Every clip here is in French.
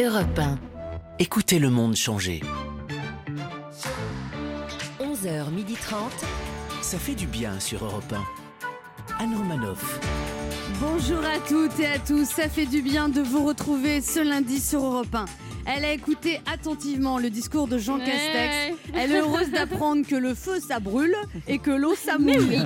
Europe 1. Écoutez le monde changer. 11h30. Ça fait du bien sur Europe 1. Anne Romanoff. Bonjour à toutes et à tous, ça fait du bien de vous retrouver ce lundi sur Europe 1. Elle a écouté attentivement le discours de Jean. Castex. Elle est heureuse d'apprendre que le feu ça brûle et que l'eau ça mouille.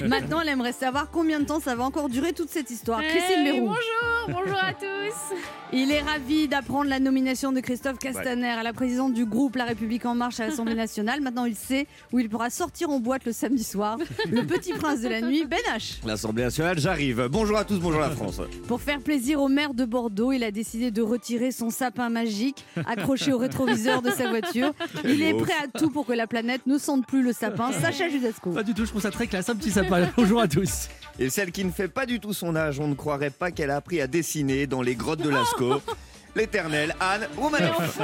Eh. Maintenant, elle aimerait savoir combien de temps ça va encore durer toute cette histoire. Eh Christine oui, Bérou. bonjour, bonjour à tous. Il est ravi d'apprendre la nomination de Christophe Castaner à la présidente du groupe La République En Marche à l'Assemblée nationale. Maintenant, il sait où il pourra sortir en boîte le samedi soir. Le petit prince de la nuit, Ben H. L'Assemblée nationale, j'arrive. Bonjour à tous, bonjour la France. Pour faire plaisir au maire de Bordeaux, il a décidé de retirer son sapin magique accroché au rétroviseur de sa voiture. Il est prêt à tout pour que la planète ne sente plus le sapin. Sacha Judasco. Pas du tout, je trouve ça très classe. Un petit sapin. Bonjour à tous. Et celle qui ne fait pas du tout son âge, on ne croirait pas qu'elle a appris à dessiner dans les grottes de Lascaux. L'éternelle Anne Romanoff.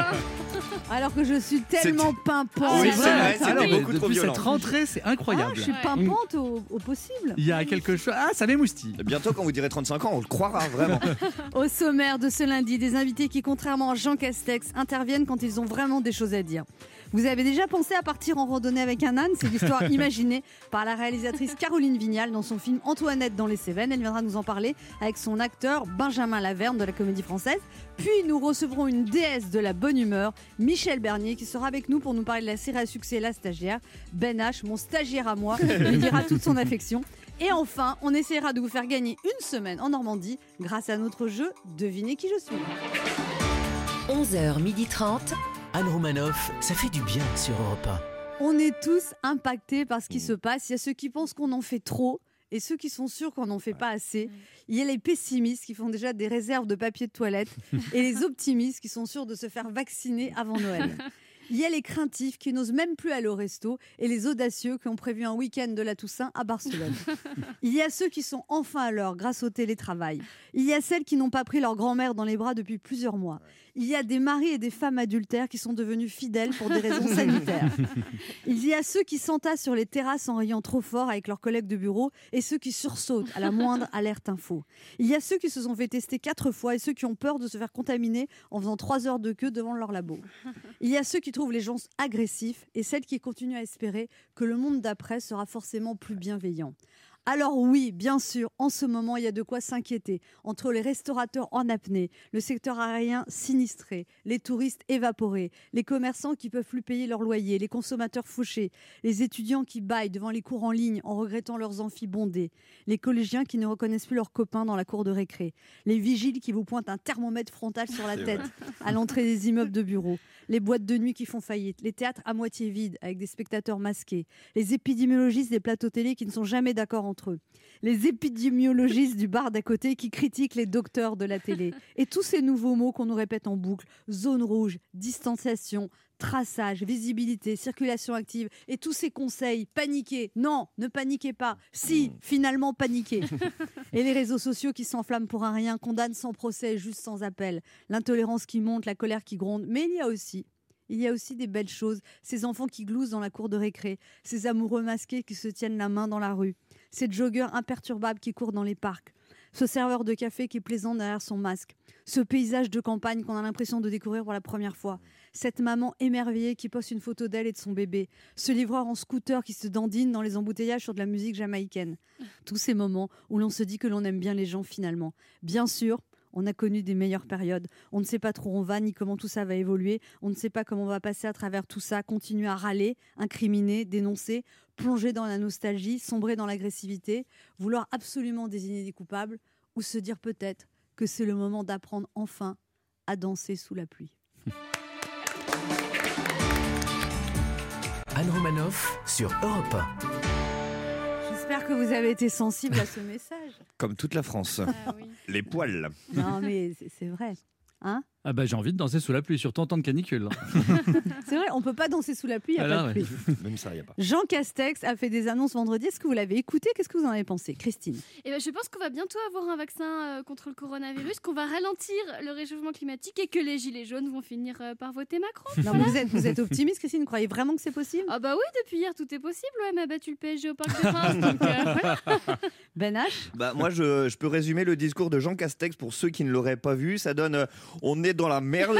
Alors que je suis tellement pimpante. Oui, c'est vrai, c'était Alors, beaucoup depuis trop violent. cette rentrée, c'est Ah, incroyable. je suis pimpante au, au possible. Il y a quelque chose. Ah, ça m'émoustille. Bientôt, quand vous direz 35 ans, on le croira vraiment. Au sommaire de ce lundi, des invités qui, contrairement à Jean Castex, interviennent quand ils ont vraiment des choses à dire. Vous avez déjà pensé à partir en randonnée avec un âne? C'est l'histoire imaginée par la réalisatrice Caroline Vignal dans son film Antoinette dans les Cévennes. Elle viendra nous en parler avec son acteur Benjamin Laverne de la Comédie Française. Puis nous recevrons une déesse de la bonne humeur, Michel Bernier, qui sera avec nous pour nous parler de la série à succès La Stagiaire. Ben H, mon stagiaire à moi, lui dira toute son affection. Et enfin, on essaiera de vous faire gagner une semaine en Normandie grâce à notre jeu Devinez qui je suis. 11h30. Anne Romanoff, ça fait du bien sur Europe On est tous impactés par ce qui se passe. Il y a ceux qui pensent qu'on en fait trop et ceux qui sont sûrs qu'on n'en fait pas assez. Il y a les pessimistes qui font déjà des réserves de papier de toilette et les optimistes qui sont sûrs de se faire vacciner avant Noël. Il y a les craintifs qui n'osent même plus aller au resto et les audacieux qui ont prévu un week-end de la Toussaint à Barcelone. Il y a ceux qui sont enfin à l'heure grâce au télétravail. Il y a celles qui n'ont pas pris leur grand-mère dans les bras depuis plusieurs mois. Il y a des maris et des femmes adultères qui sont devenus fidèles pour des raisons sanitaires. Il y a ceux qui s'entassent sur les terrasses en riant trop fort avec leurs collègues de bureau et ceux qui sursautent à la moindre alerte info. Il y a ceux qui se sont fait tester quatre fois et ceux qui ont peur de se faire contaminer en faisant trois heures de queue devant leur labo. Il y a ceux qui trouvent les gens agressifs et celles qui continuent à espérer que le monde d'après sera forcément plus bienveillant. Alors oui, bien sûr, en ce moment, il y a de quoi s'inquiéter. Entre les restaurateurs en apnée, le secteur aérien sinistré, les touristes évaporés, les commerçants qui peuvent plus payer leur loyer, les consommateurs fauchés, les étudiants qui baillent devant les cours en ligne en regrettant leurs amphis bondés, les collégiens qui ne reconnaissent plus leurs copains dans la cour de récré, les vigiles qui vous pointent un thermomètre frontal sur la tête à l'entrée des immeubles de bureaux, les boîtes de nuit qui font faillite, les théâtres à moitié vides avec des spectateurs masqués, les épidémiologistes des plateaux télé qui ne sont jamais d'accord entre les épidémiologistes du bar d'à côté qui critiquent les docteurs de la télé, et tous ces nouveaux mots qu'on nous répète en boucle zone rouge, distanciation, traçage, visibilité, circulation active, et tous ces conseils paniquez. Non, ne paniquez pas. Si, finalement paniquez. Et les réseaux sociaux qui s'enflamment pour un rien, condamnent sans procès juste sans appel. L'intolérance qui monte, la colère qui gronde. Mais il y a aussi. Il y a aussi des belles choses, ces enfants qui gloussent dans la cour de récré, ces amoureux masqués qui se tiennent la main dans la rue, ces joggeurs imperturbables qui courent dans les parcs, ce serveur de café qui est plaisant derrière son masque, ce paysage de campagne qu'on a l'impression de découvrir pour la première fois, cette maman émerveillée qui poste une photo d'elle et de son bébé, ce livreur en scooter qui se dandine dans les embouteillages sur de la musique jamaïcaine. Tous ces moments où l'on se dit que l'on aime bien les gens finalement. Bien sûr, on a connu des meilleures périodes. On ne sait pas trop où on va ni comment tout ça va évoluer. On ne sait pas comment on va passer à travers tout ça, continuer à râler, incriminer, dénoncer, plonger dans la nostalgie, sombrer dans l'agressivité, vouloir absolument désigner des coupables ou se dire peut-être que c'est le moment d'apprendre enfin à danser sous la pluie. Anne Romanoff sur Europe J'espère que vous avez été sensible à ce message. Comme toute la France. Ah oui. Les poils. Non, mais c'est- c'est vrai. Hein? Ah bah j'ai envie de danser sous la pluie, surtout en temps de canicule. c'est vrai, on peut pas danser sous la pluie, il n'y a pas de ouais. pluie. Même ça, n'y a pas. Jean Castex a fait des annonces vendredi. Est-ce que vous l'avez écouté? Qu'est-ce que vous en avez pensé? Christine Et ben, je pense qu'on va bientôt avoir un vaccin euh, contre le coronavirus, qu'on va ralentir le réchauffement climatique et que les gilets jaunes vont finir euh, par voter Macron. non, vous, êtes, vous êtes optimiste, Christine? Vous croyez vraiment que c'est possible? Ah bah oui, depuis hier tout est possible. Ouais, a battu le PSG au Parc des Princes. donc, euh, voilà. Ben H? Bah, moi, je, je peux résumer le discours de Jean Castex pour ceux qui ne l'auraient pas vu. Ça donne euh, on est êtes dans la merde.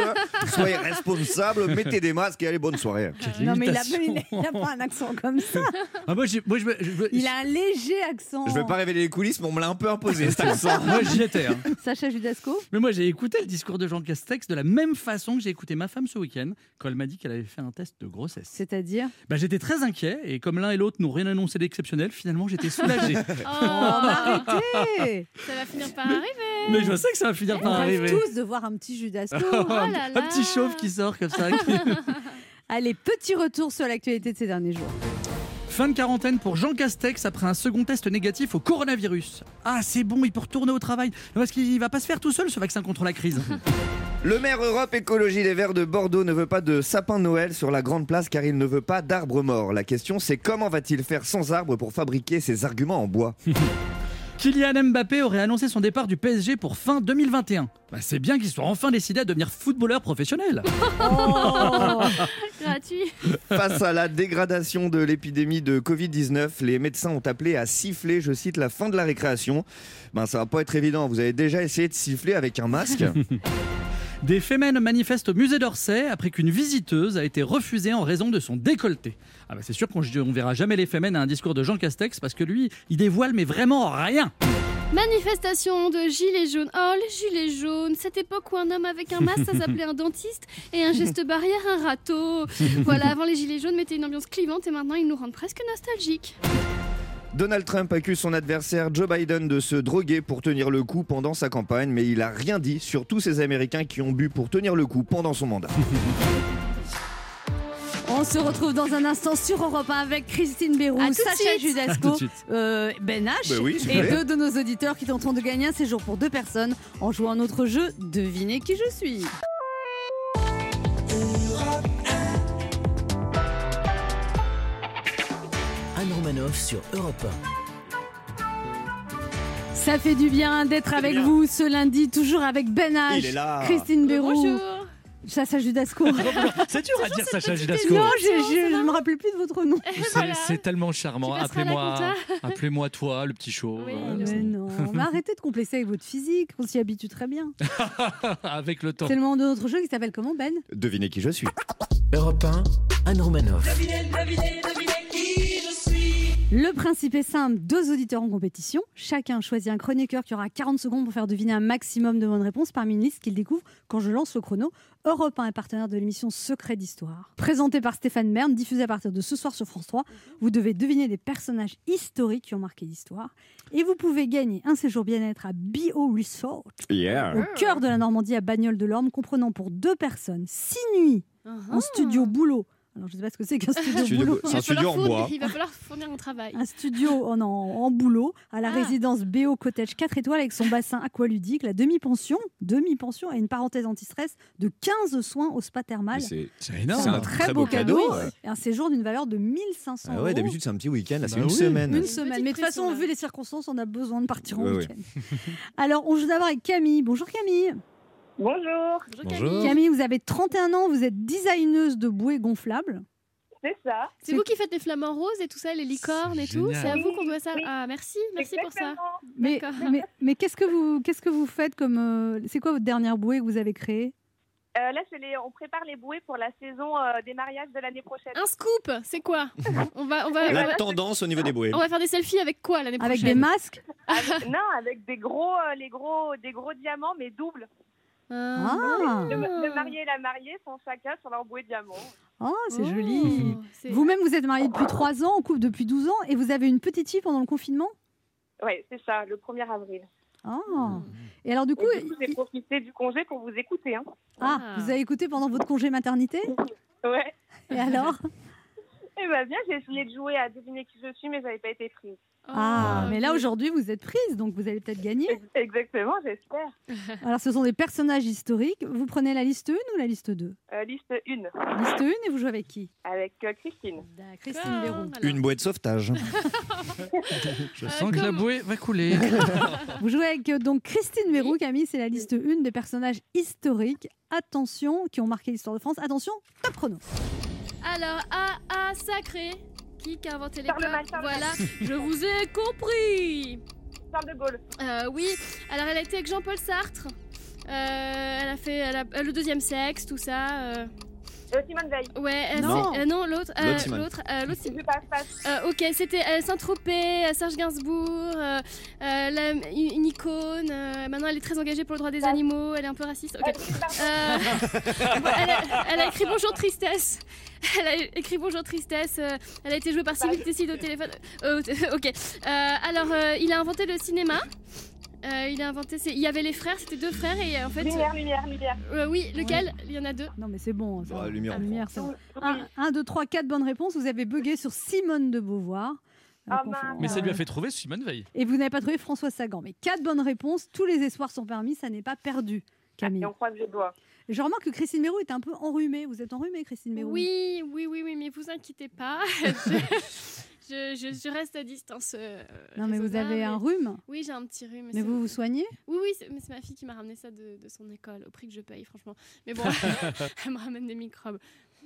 Soyez responsables, mettez des masques et allez, bonne soirée. Quelle Non, mais il a, imitation. il a- il a pas un accent comme ça. Ah, moi, j'ai- moi, je me- je me- Il a un léger accent. Je vais pas révéler les coulisses, mais on me l'a un peu imposé cet accent. Moi, j'y étais. hein. Sacha Judasco Mais moi, j'ai écouté le discours de Jean Castex de la même façon que j'ai écouté ma femme ce week-end quand elle m'a dit qu'elle avait fait un test de grossesse. C'est-à-dire Bah, j'étais très inquiet et comme l'un et l'autre n'ont rien annoncé d'exceptionnel, finalement, j'étais soulagé. Oh, mais arrêtez ça va finir par arriver. Mais je sais que ça va finir On par rêve arriver. tous de voir un petit Oh là un petit chauve qui sort comme ça. qui- Allez, petit retour sur l'actualité de ces derniers jours. Fin de quarantaine pour Jean Castex après un second test négatif au coronavirus. Ah, c'est bon, il peut retourner au travail. Parce qu'il va pas se faire tout seul ce vaccin contre la crise. Le maire Europe Écologie Les Verts de Bordeaux ne veut pas de sapin de Noël sur la grande place car il ne veut pas d'arbres morts. La question c'est comment va-t-il faire sans arbres pour fabriquer ses arguments en bois? Kylian Mbappé aurait annoncé son départ du PSG pour fin 2021. Bah, c'est bien qu'il soit enfin décidé à devenir footballeur professionnel. Oh Gratuit. Face à la dégradation de l'épidémie de Covid-19, les médecins ont appelé à siffler, je cite, la fin de la récréation. Ben, ça va pas être évident. Vous avez déjà essayé de siffler avec un masque Des femmes manifestent au musée d'Orsay après qu'une visiteuse a été refusée en raison de son décolleté. Ah bah c'est sûr qu'on on verra jamais les femmes à un discours de Jean Castex parce que lui, il dévoile mais vraiment rien. Manifestation de gilets jaunes. Oh, les gilets jaunes. Cette époque où un homme avec un masque, ça s'appelait un dentiste et un geste barrière, un râteau. Voilà, avant les gilets jaunes mettaient une ambiance clivante et maintenant ils nous rendent presque nostalgiques. Donald Trump accuse son adversaire Joe Biden de se droguer pour tenir le coup pendant sa campagne, mais il a rien dit sur tous ces Américains qui ont bu pour tenir le coup pendant son mandat. On se retrouve dans un instant sur Europe 1 avec Christine Bérou, À tout de Sacha Judasco, euh, Ben H Bah oui, vous et deux de nos auditeurs qui tenteront de gagner un séjour pour deux personnes en jouant à notre jeu Devinez qui je suis. Sur Europe Ça fait du bien d'être avec bien. vous ce lundi, toujours avec Ben H, Il est là. Christine Bérou, Bonjour. Sacha Judasco. C'est dur à dire Sacha non, Judasco. je, je, je me rappelle plus de votre nom. Voilà. C'est tellement charmant. Appelez-moi appelez-moi toi, le petit chauve. Oui, Euh, Mais non, mais arrêtez de complexer avec votre physique, on s'y habitue très bien. Avec le temps. C'est le moment de notre jeu qui s'appelle comment Ben? Devinez qui je suis. Europe 1, Anne Romanoff. Le principe est simple, deux auditeurs en compétition. Chacun choisit un chroniqueur qui aura 40 secondes pour faire deviner un maximum de bonnes réponses parmi une liste qu'il découvre quand je lance le chrono. Europe 1 est partenaire de l'émission Secret d'Histoire. Présentée par Stéphane Bern, diffusée à partir de ce soir sur France 3. Vous devez deviner des personnages historiques qui ont marqué l'histoire. Et vous pouvez gagner un séjour bien-être à Bio Resort, Yeah. au cœur de la Normandie à Bagnoles de l'Orme, comprenant pour deux personnes six nuits en studio boulot. Alors je ne sais pas ce que c'est qu'un studio, Studio boulot. C'est Il va un studio falloir en fournir- bois. Il va falloir fournir un travail. un studio en, en, en boulot à la Ah. résidence BO Cottage 4 étoiles avec son bassin aqualudique, la demi-pension, demi-pension et une parenthèse anti-stress de 15 soins au spa thermal. C'est C'est C'est énorme. un très, beau cadeau, ouais. et un séjour d'une valeur de 1500 Ah euros. ouais, d'habitude c'est un petit week-end, là c'est Bah une oui. semaine. Une Une semaine. Mais de toute façon, là. vu les circonstances, on a besoin de partir en Ouais, ouais. week-end. Alors, on joue d'abord avec Camille. Bonjour Camille. Bonjour, Bonjour, Bonjour. Camille. Camille, vous avez 31 ans, vous êtes designeuse de bouées gonflables. c'est ça. C'est vous qui faites les flamants roses et tout ça, les licornes et tout. C'est à vous qu'on doit ça Oui. Ah, merci, merci pour ça. Mais, D'accord. mais, mais qu'est-ce que vous qu'est-ce que vous faites comme euh, c'est quoi votre dernière bouée que vous avez créée? Euh, là, c'est les... on prépare les bouées pour la saison euh, des mariages de l'année prochaine. Un scoop, c'est quoi? On va, on va, on La va- tendance au niveau des bouées. on va faire des selfies avec quoi l'année prochaine? Avec des masques? Avec- non, avec des gros, euh, les gros, des gros diamants, mais doubles. Ah, Le, le marié et la mariée sont chacun sur leur bouée diamant. Oh, c'est Oh, joli. Vous-même, vous êtes marié depuis 3 ans, en couple depuis 12 ans, et vous avez une petite fille pendant le confinement? Oui, c'est ça, le 1er avril. Ah. Et alors, du coup, Et du coup, j'ai profité du congé pour vous écouter. Hein. ah, Ah. vous avez écouté pendant votre congé maternité? Ouais. Et alors? Eh ben bien, j'ai essayé de jouer à deviner qui je suis, mais j'avais pas été prise. Oh, Ah, mais là, aujourd'hui, vous êtes prise, donc vous allez peut-être gagner. Ex- Exactement, j'espère. Alors, ce sont des personnages historiques. Vous prenez la liste 1 ou la liste 2 Euh, liste 1, Liste 1 et vous jouez avec qui? Avec euh, Christine. Christine D'accord, Véroux. alors. Une bouée de sauvetage. Je Euh, sens que la bouée va couler. Vous jouez avec donc Christine Véroux, Camille, c'est la liste 1 des personnages historiques. Attention, qui ont marqué l'histoire de France. Attention, top chrono. Alors, A, A, sacré. Qui a inventé les codes Charlemagne. Voilà, je vous ai compris. Charles de Gaulle. Euh, oui, alors elle a été avec Jean-Paul Sartre. Euh, elle a fait elle a- euh, le deuxième sexe, tout ça. euh. Euh, Simone Veil. Ouais, Non. euh, non, l'autre. euh, L'autre Simone. L'autre, euh. Euh, ok, c'était euh, Saint-Tropez, Serge Gainsbourg, euh, euh, la- une, une icône. euh, maintenant, elle est très engagée pour le droit des animaux. Elle est un peu raciste. Ok. Euh. Euh, elle, a, elle a écrit Bonjour Tristesse. Elle a écrit Bonjour Tristesse. euh, elle a été jouée par Sylvie Tessid au téléphone. Euh, ok. Euh, alors, euh, il a inventé le cinéma. Euh, il a inventé. Il y avait les frères, c'était deux frères et en fait. Lumière, lumière, lumière. euh, oui, lequel? Il y en a deux. Non, mais c'est bon. ça Bah, lumière. Ah, lumière, c'est bon. Oui. 1, 2, 3, 4 bonnes réponses. Vous avez bugué sur Simone de Beauvoir. Ah. Mais ça lui a fait trouver Simone Veil. Et vous n'avez pas trouvé François Sagan. Mais 4 bonnes réponses. Tous les espoirs sont permis. Ça n'est pas perdu, Camille. Et on croise les doigts. Je remarque que Christine Mérou est un peu enrhumée. Vous êtes enrhumée, Christine Mérou Oui, oui, oui, oui, mais vous inquiétez pas. je, je- je reste à distance. euh, Non, mais vous avez un rhume. Oui, j'ai un petit rhume. Mais vous vous soignez? Oui, oui, c'est- mais c'est ma fille qui m'a ramené ça de, de son école, au prix que je paye, franchement. Mais bon, elle me ramène des microbes.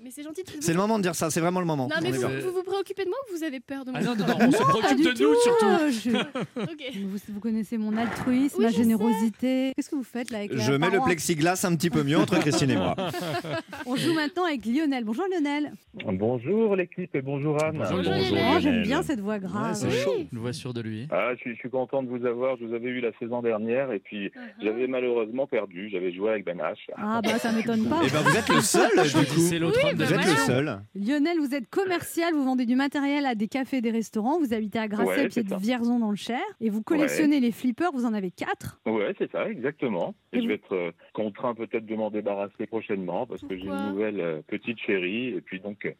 Mais c'est gentil. de- C'est le moment de dire ça, c'est vraiment le moment. Non, mais vous, vous vous préoccupez de moi ou vous avez peur de moi Ah non, non, non, on se préoccupe de tout. nous surtout. euh, je-. Vous, vous connaissez mon altruisme, Oui, ma générosité. Qu'est-ce que vous faites là avec la Je mets le plexiglas un petit peu mieux entre Christine et moi. On joue maintenant avec Lionel. Bonjour Lionel. Bonjour l'équipe et bonjour Anne. Bonjour, Bonjour, Lionel. Lionel. Oh, j'aime bien cette voix Ouais, grave. c'est Oui. chaud. Une voix sûre de lui. Ah, je suis, je suis content de vous avoir. Je vous avais eu la saison dernière et puis Uh-huh. j'avais malheureusement perdu. J'avais joué avec Ben H. ah bah ça m'étonne pas. Et ben vous êtes le seul du coup. C'est l'autre Vous êtes le seul. Lionel, vous êtes commercial, vous vendez du matériel à des cafés et des restaurants, vous habitez à Grasset, Ouais, pied de. Vierzon dans le Cher, et vous collectionnez les flippers, vous en avez quatre. Ouais, c'est ça, exactement. Et Et je vais être euh, contraint peut-être de m'en débarrasser prochainement parce que j'ai une nouvelle euh, petite chérie et puis donc euh,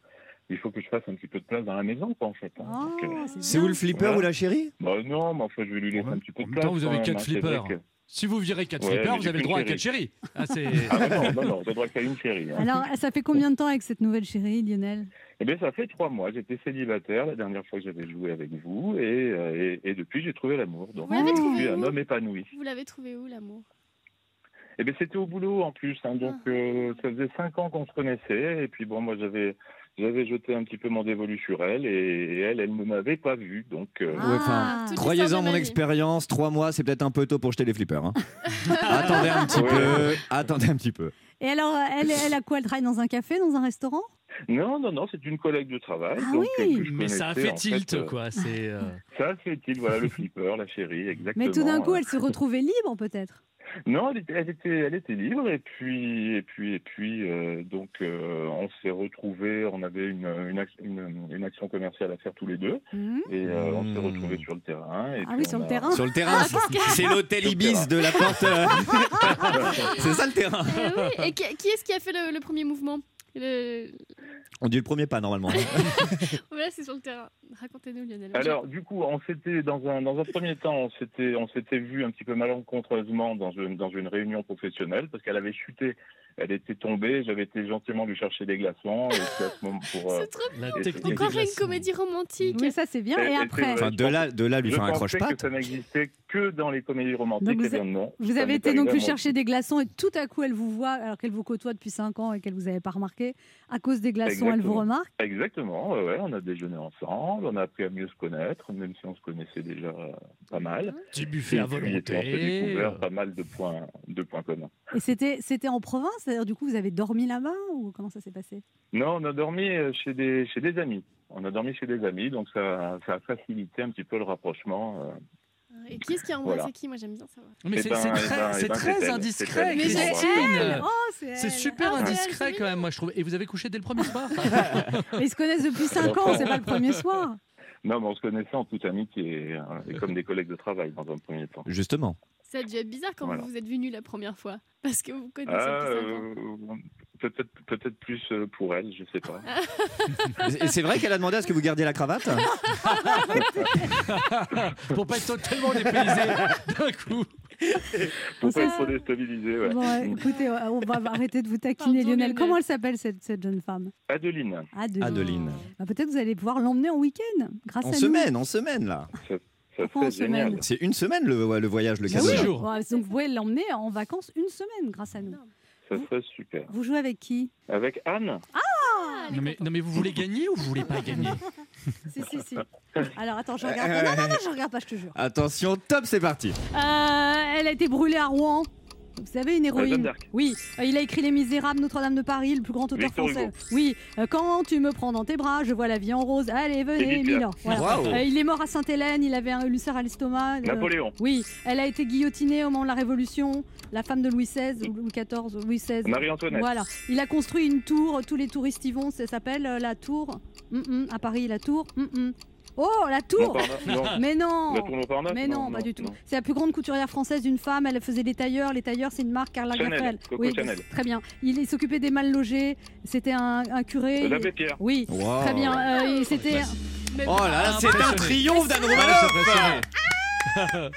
il faut que je fasse un petit peu de place dans la maison, quoi, en fait. hein. Oh, euh, C'est où le flipper Voilà. ou la chérie? Bah, non, mais enfin, je vais lui laisser En un petit peu en de même place. temps, vous avez quatre même, hein. Flippers. que- Si vous virez 4 Ouais, flippers, vous avez le droit à chérie. 4 chéris. Ah. Ah non, non, non, droit qu'à une chérie. hein. Alors, ça fait combien de temps avec cette nouvelle chérie, Lionel? Eh bien, ça fait trois mois. J'étais célibataire la dernière fois que j'avais joué avec vous, et, euh, et, et depuis, j'ai trouvé l'amour. Donc, je trouvé suis un homme épanoui. Vous l'avez trouvé où, l'amour? Eh bien, c'était au boulot en plus. hein. donc, Ah. euh, ça faisait cinq ans qu'on se connaissait, et puis bon, moi, j'avais j'avais jeté un petit peu mon dévolu sur elle, et, et elle, elle ne m'avait pas vu. Donc, euh, Ouais, enfin, Ah, Croyez-en mon expérience, trois mois c'est peut-être un peu tôt pour jeter les flippers. hein. attendez un petit Ouais. peu, attendez un petit peu. Et alors, elle, elle a quoi? Elle travaille dans un café, dans un restaurant? Non, non, non, c'est une collègue de travail. Ah donc, oui. euh, que je Mais ça a fait en tilt, euh, quoi. C'est, euh, Ça a fait tilt, voilà, le flipper, la chérie, exactement. Mais tout d'un coup, elle se retrouvait libre, peut-être? Non, elle était, elle était, elle était libre et puis, et puis, et puis, euh, donc, euh, on s'est retrouvés. On avait une, une, ac- une, une action commerciale à faire tous les deux Mhm. et euh, on s'est Mmh. retrouvés sur le terrain. Et Ah oui, sur le a- terrain. Sur le terrain, c'est l'hôtel Ibis de la porte. c'est ça le terrain. Eh oui. Et qui, qui est-ce qui a fait le, le premier mouvement? Le- On dit le premier pas normalement. Voilà, c'est sur le terrain. Racontez-nous, Lionel. Alors, du coup, on s'était dans un dans un premier temps, on s'était on s'était vu un petit peu malencontreusement dans une dans une réunion professionnelle parce qu'elle avait chuté, elle était tombée, j'avais été gentiment lui chercher des glaçons et à ce moment pour. euh, C'est trop technique et- des Encore une comédie romantique. Oui, ça c'est bien. Et- après. Enfin, de là, de là lui faire un pensais que croche-patte. ça n'existait que dans les comédies romantiques. Vous eh bien, non. vous avez été donc lui chercher des glaçons et tout à coup elle vous voit alors qu'elle vous côtoie depuis 5 ans et qu'elle vous avait pas remarqué. À cause des glaçons, elle vous remarque? Exactement, ouais, ouais, on a déjeuné ensemble, on a appris à mieux se connaître, même si on se connaissait déjà euh, pas mal. Petit buffet à puis, on s'est volonté. découvert pas mal de points, de points communs. Et c'était c'était en province, c'est-à-dire du coup vous avez dormi là-bas ou comment ça s'est passé? Non, on a dormi euh, chez des, chez des amis. On a dormi chez des amis, donc ça, ça a facilité un petit peu le rapprochement. euh. Et qui est-ce qui a embrassé Voilà. qui? Moi, j'aime bien savoir. Mais c'est ben, très, ben, c'est très indiscret, c'est. Oh, super Ah, indiscret quand même, moi je trouve. Et vous avez couché dès le premier soir? Ils se connaissent depuis 5 ans, c'est pas le premier soir. Non, mais on se connaissait en toute amitié, euh, et comme des collègues de travail dans un premier temps. Justement. Ça a dû être bizarre quand Voilà. vous vous êtes venus la première fois. Parce que vous connaissez Ah, depuis 5 ans. euh, peut-être, peut-être plus euh, pour elle, je sais pas. Et c'est vrai qu'elle a demandé à ce que vous gardiez la cravate Pour pas être totalement dépaysé d'un coup. Pour Ça- pas être trop déstabilisé, ouais. Bon, écoutez, on va arrêter de vous taquiner, Pardon, Lionel. Lionel. Comment elle s'appelle cette, cette jeune femme? Adeline, Adeline. Adeline. Bah, Peut-être vous allez pouvoir l'emmener en week-end grâce En à nous. semaine, en semaine là. Ça serait génial. C'est une semaine le, voyage, le cadeau. oui. Jours. Ouais, donc vous pouvez l'emmener en vacances une semaine grâce à nous. Ça serait super. Vous jouez avec qui? Avec Anne Ah, est Non mais, contente. non mais vous voulez gagner ou vous voulez pas gagner? Si, si, si. Alors attends, je regarde pas. Non, non, non, je regarde pas, je te jure. Attention, top, c'est parti. Euh, elle a été brûlée à Rouen. Vous savez, une héroïne. Oui, euh, il a écrit Les Misérables, Notre-Dame de Paris, le plus grand auteur Victor français. Hugo. Oui, euh, quand tu me prends dans tes bras, je vois la vie en rose. Allez, venez. Milan. Voilà. Euh, il est mort à Sainte-Hélène, il avait un ulcère à l'estomac. euh, Napoléon. oui, elle a été guillotinée au moment de la Révolution, la femme de Louis XVI, ou Louis XIV, ou Louis XVI. Marie-Antoinette. Voilà, il a construit une tour, tous les touristes y vont, ça s'appelle euh, la tour. Mm, mm, à Paris, la tour. Mm, mm. Oh, la tour non. Mais non La tour Montparnasse mais non, pas du tout. C'est la plus grande couturière française d'une femme. Elle faisait des tailleurs. Les tailleurs, c'est une marque Karl Chanel, Oui, Chanel. très bien. Il, il s'occupait des mal logés. C'était un, un curé. L'abbé Pierre. Oui, Wow. très bien. Euh, c'était. Mais Oh là là, c'est un triomphe d'Anne Ah, Romanoff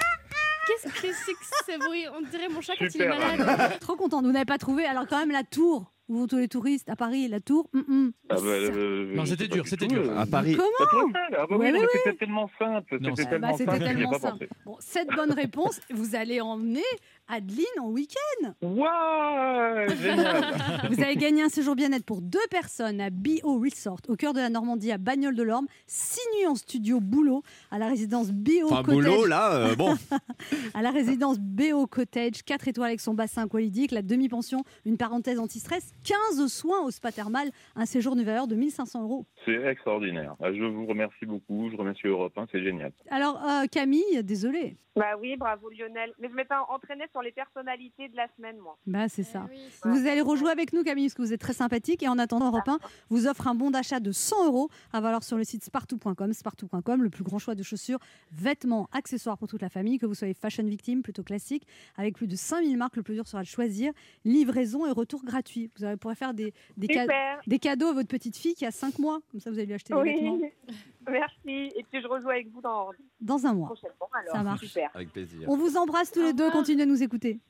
qu'est-ce que c'est que ce bruit? On dirait mon chat quand il est malade. Trop content. Vous n'avez pas trouvé. Alors quand même la tour. Où vont tous les touristes à Paris, la tour. mm, mm. Ah bah, euh, Non, c'était dur, du c'était tout, dur. euh, À Paris. Comment. Ah bah oui, c'était tellement simple. C'était tellement Bah, simple. tellement. Bon, cette bonne réponse, vous allez emmener Adeline en week-end. Waouh Génial Vous avez gagné un séjour bien-être pour deux personnes à Bio Resort, au cœur de la Normandie, à Bagnoles de l'Orme. Six nuits en studio boulot à la résidence Bio Enfin, Cottage. boulot, là, euh, bon. à la résidence BO Cottage, 4 étoiles avec son bassin aqualydique, la demi-pension, une parenthèse anti-stress, 15 soins au spa thermal, un séjour d'une valeur de 1500 euros. C'est extraordinaire. Ah, Je vous remercie beaucoup. Je remercie Europe 1. C'est génial. Alors, euh, Camille, désolée. Bah oui, bravo Lionel. Mais je m'étais entraînée sur les personnalités de la semaine, moi. Bah, c'est ça. Eh oui, Vous allez rejouer avec nous, Camille, parce que vous êtes très sympathique. Et en attendant, Europe 1 vous offre un bon d'achat de 100 euros à valoir sur le site spartou.com. Spartou.com, le plus grand choix de chaussures, vêtements, accessoires pour toute la famille, que vous soyez fashion victime, plutôt classique, avec plus de 5000 marques. Le plus dur sera de choisir. Livraison et retour gratuit. Vous pourrez faire des, des, ca- des cadeaux à votre petite fille qui a 5 mois. Comme ça, vous allez lui acheter des vêtements Oui. Merci. Et puis je rejoue avec vous dans dans un mois. prochainement. Alors, Ça marche. Super. Avec plaisir. On vous embrasse tous les deux. Continuez à nous écouter.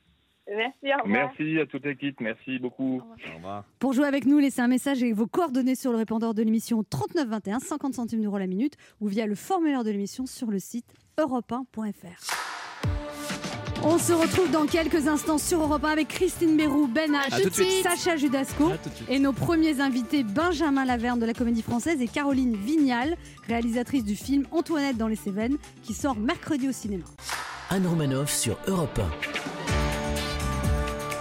Merci, au revoir. Merci à toute l'équipe. Merci beaucoup. Au revoir. Pour jouer avec nous, laissez un message avec vos coordonnées sur le répondeur de l'émission 3921, 50 centimes d'euros la minute, ou via le formulaire de l'émission sur le site europe1.fr. On se retrouve dans quelques instants sur Europe 1 avec Christine Bérou, Ben H. Sacha Judasco et nos premiers invités Benjamin Laverne de la Comédie Française et Caroline Vignal, réalisatrice du film Antoinette dans les Cévennes, qui sort mercredi au cinéma. Anne Romanoff sur Europe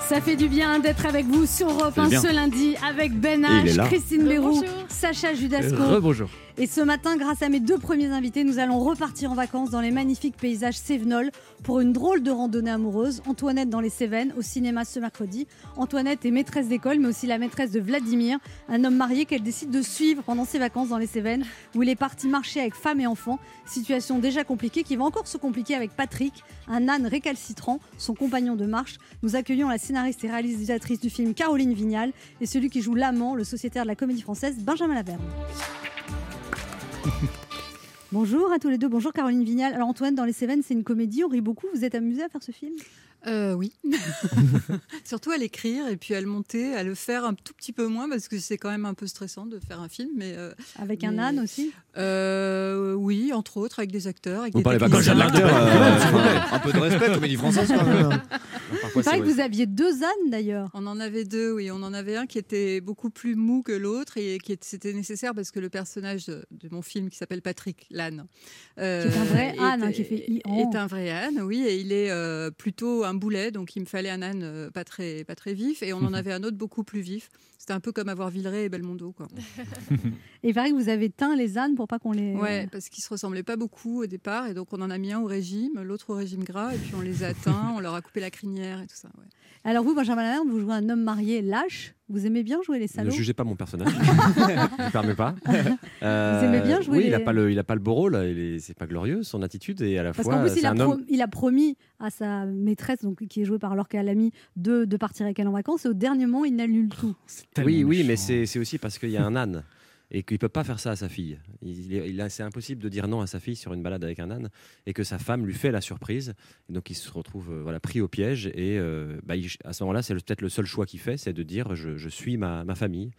Ça fait du bien d'être avec vous sur Europe C'est 1 bien. ce lundi avec Ben H. Christine Bérou, Bonjour. Sacha Judasco. Rebonjour. Et ce matin, grâce à mes deux premiers invités, nous allons repartir en vacances dans les magnifiques paysages cévenols pour une drôle de randonnée amoureuse. Antoinette dans les Cévennes, au cinéma ce mercredi. Antoinette est maîtresse d'école, mais aussi la maîtresse de Vladimir, un homme marié qu'elle décide de suivre pendant ses vacances dans les Cévennes, où il est parti marcher avec femme et enfants. Situation déjà compliquée qui va encore se compliquer avec Patrick, un âne récalcitrant, son compagnon de marche. Nous accueillons la scénariste et réalisatrice du film Caroline Vignal et celui qui joue l'amant, le sociétaire de la comédie française, Benjamin Bonjour à tous les deux. Bonjour Caroline Vignal. Alors Antoine, dans les Cévennes, c'est une comédie. On rit beaucoup. Vous êtes amusé à faire ce film? Euh, oui. Surtout à l'écrire et puis à le monter, à le faire un tout petit peu moins parce que c'est quand même un peu stressant de faire un film. Mais euh, Avec un Mais- âne aussi euh, oui, entre autres avec des acteurs. Avec Vous des parlez pas comme techniciens. Jeanne Larcher, euh, s'il vous plaît. Un peu de respect, comédie française quand même. Parfois, c'est que vous aviez deux ânes d'ailleurs. On en avait deux, oui. On en avait un qui était beaucoup plus mou que l'autre et qui était- c'était nécessaire parce que le personnage de, de mon film qui s'appelle Patrick l'âne, euh, Qui est un vrai âne, hein, est- qui fait i- oh. est un vrai âne, oui, et il est euh, plutôt un boulet, donc il me fallait un âne euh, pas très pas très vif et on en avait un autre beaucoup plus vif. C'était un peu comme avoir Villeray et Belmondo, quoi. Et il paraît que vous avez teint les ânes pour pas qu'on les. Ouais, parce qu'ils se ressemblaient pas beaucoup au départ, et donc on en a mis un au régime, l'autre au régime gras, et puis on les a atteints, on leur a coupé la crinière et tout ça. ouais. Alors vous, Benjamin Laverne, vous jouez un homme marié lâche. Vous aimez bien jouer les Ne salauds jugez pas mon personnage. ne me permets pas. Euh, Vous aimez bien jouer Oui, il n'a les- pas le, il a pas le beau rôle. Il est, c'est pas glorieux son attitude et à la Parce fois qu'en plus, il c'est a, homme. il a promis à sa maîtresse, donc, qui est jouée par Lorca Lamy, de, de partir avec elle en vacances. Et au dernier moment, il annule tout. Oui, oui, mais c'est c'est aussi parce qu'il y a un âne et qu'il peut pas faire ça à sa fille. Il, c'est impossible de dire non à sa fille sur une balade avec un âne et que sa femme lui fait la surprise. Donc il se retrouve euh, voilà pris au piège et euh, bah, à ce moment-là, c'est peut-être le seul choix qu'il fait, c'est de dire je, suis ma famille.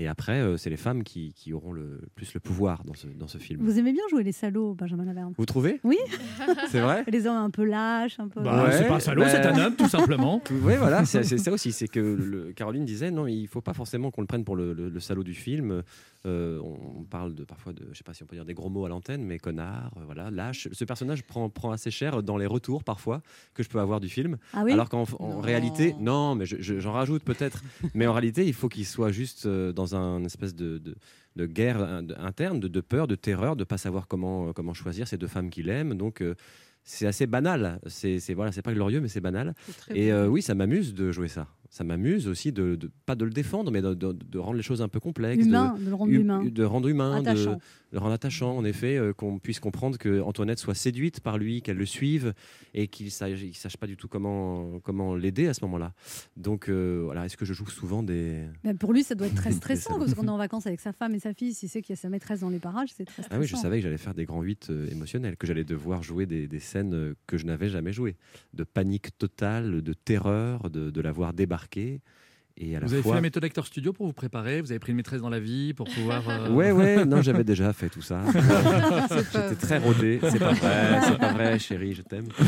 Et après, euh, c'est les femmes qui, qui auront le plus le pouvoir dans ce, dans ce film. Vous aimez bien jouer les salauds, Benjamin Laverne? Vous trouvez? Oui. C'est vrai? Les hommes un peu lâches, un peu. Bah, Ouais, c'est pas un salaud, bah- c'est un homme, tout simplement. Oui, voilà, c'est c'est ça aussi. C'est que le- Caroline disait non, il faut pas forcément qu'on le prenne pour le, le- le salaud du film. Euh, on, on parle de parfois de, je sais pas si on peut dire des gros mots à l'antenne, mais connard, euh, voilà, lâche. Ce personnage prend, prend assez cher dans les retours parfois que je peux avoir du film. Ah oui? Alors qu'en en Non. réalité, non, mais je- je- j'en rajoute peut-être. mais en réalité, il faut qu'il soit juste euh, dans un espèce de, de- de guerre de- interne, de, de peur, de terreur, de pas savoir comment, euh, comment choisir ces deux femmes qu'il aime. Donc euh, c'est assez banal. C'est voilà, c'est pas glorieux, mais c'est banal. Et euh, oui, ça m'amuse de jouer ça. Ça m'amuse aussi de, de- pas de le défendre, mais de, de- de rendre les choses un peu complexes, Humain, de le rendre hu- humain. de rendre humain, Attachant. De le rendre attachant. En effet, euh, qu'on puisse comprendre que Antoinette soit séduite par lui, qu'elle le suive et qu'il sache, il sache pas du tout comment comment l'aider à ce moment-là. Donc euh, voilà, est-ce que je joue souvent des Mais pour lui, ça doit être très stressant parce qu'on est en vacances avec sa femme et sa fille. S'il sait qu'il y a sa maîtresse dans les parages, c'est très stressant. Ah oui, je savais que j'allais faire des grands 8 émotionnels, que j'allais devoir jouer des, des scènes euh, que je n'avais jamais jouées, de panique totale, de terreur, de, de la voir débarquer. Et à la Vous avez fois... fait la méthode acteur studio pour vous préparer Vous avez pris une maîtresse dans la vie pour pouvoir. euh, Ouais, ouais, non, j'avais déjà fait tout ça. J'étais très rodé. C'est pas vrai, c'est pas vrai, chérie, je t'aime.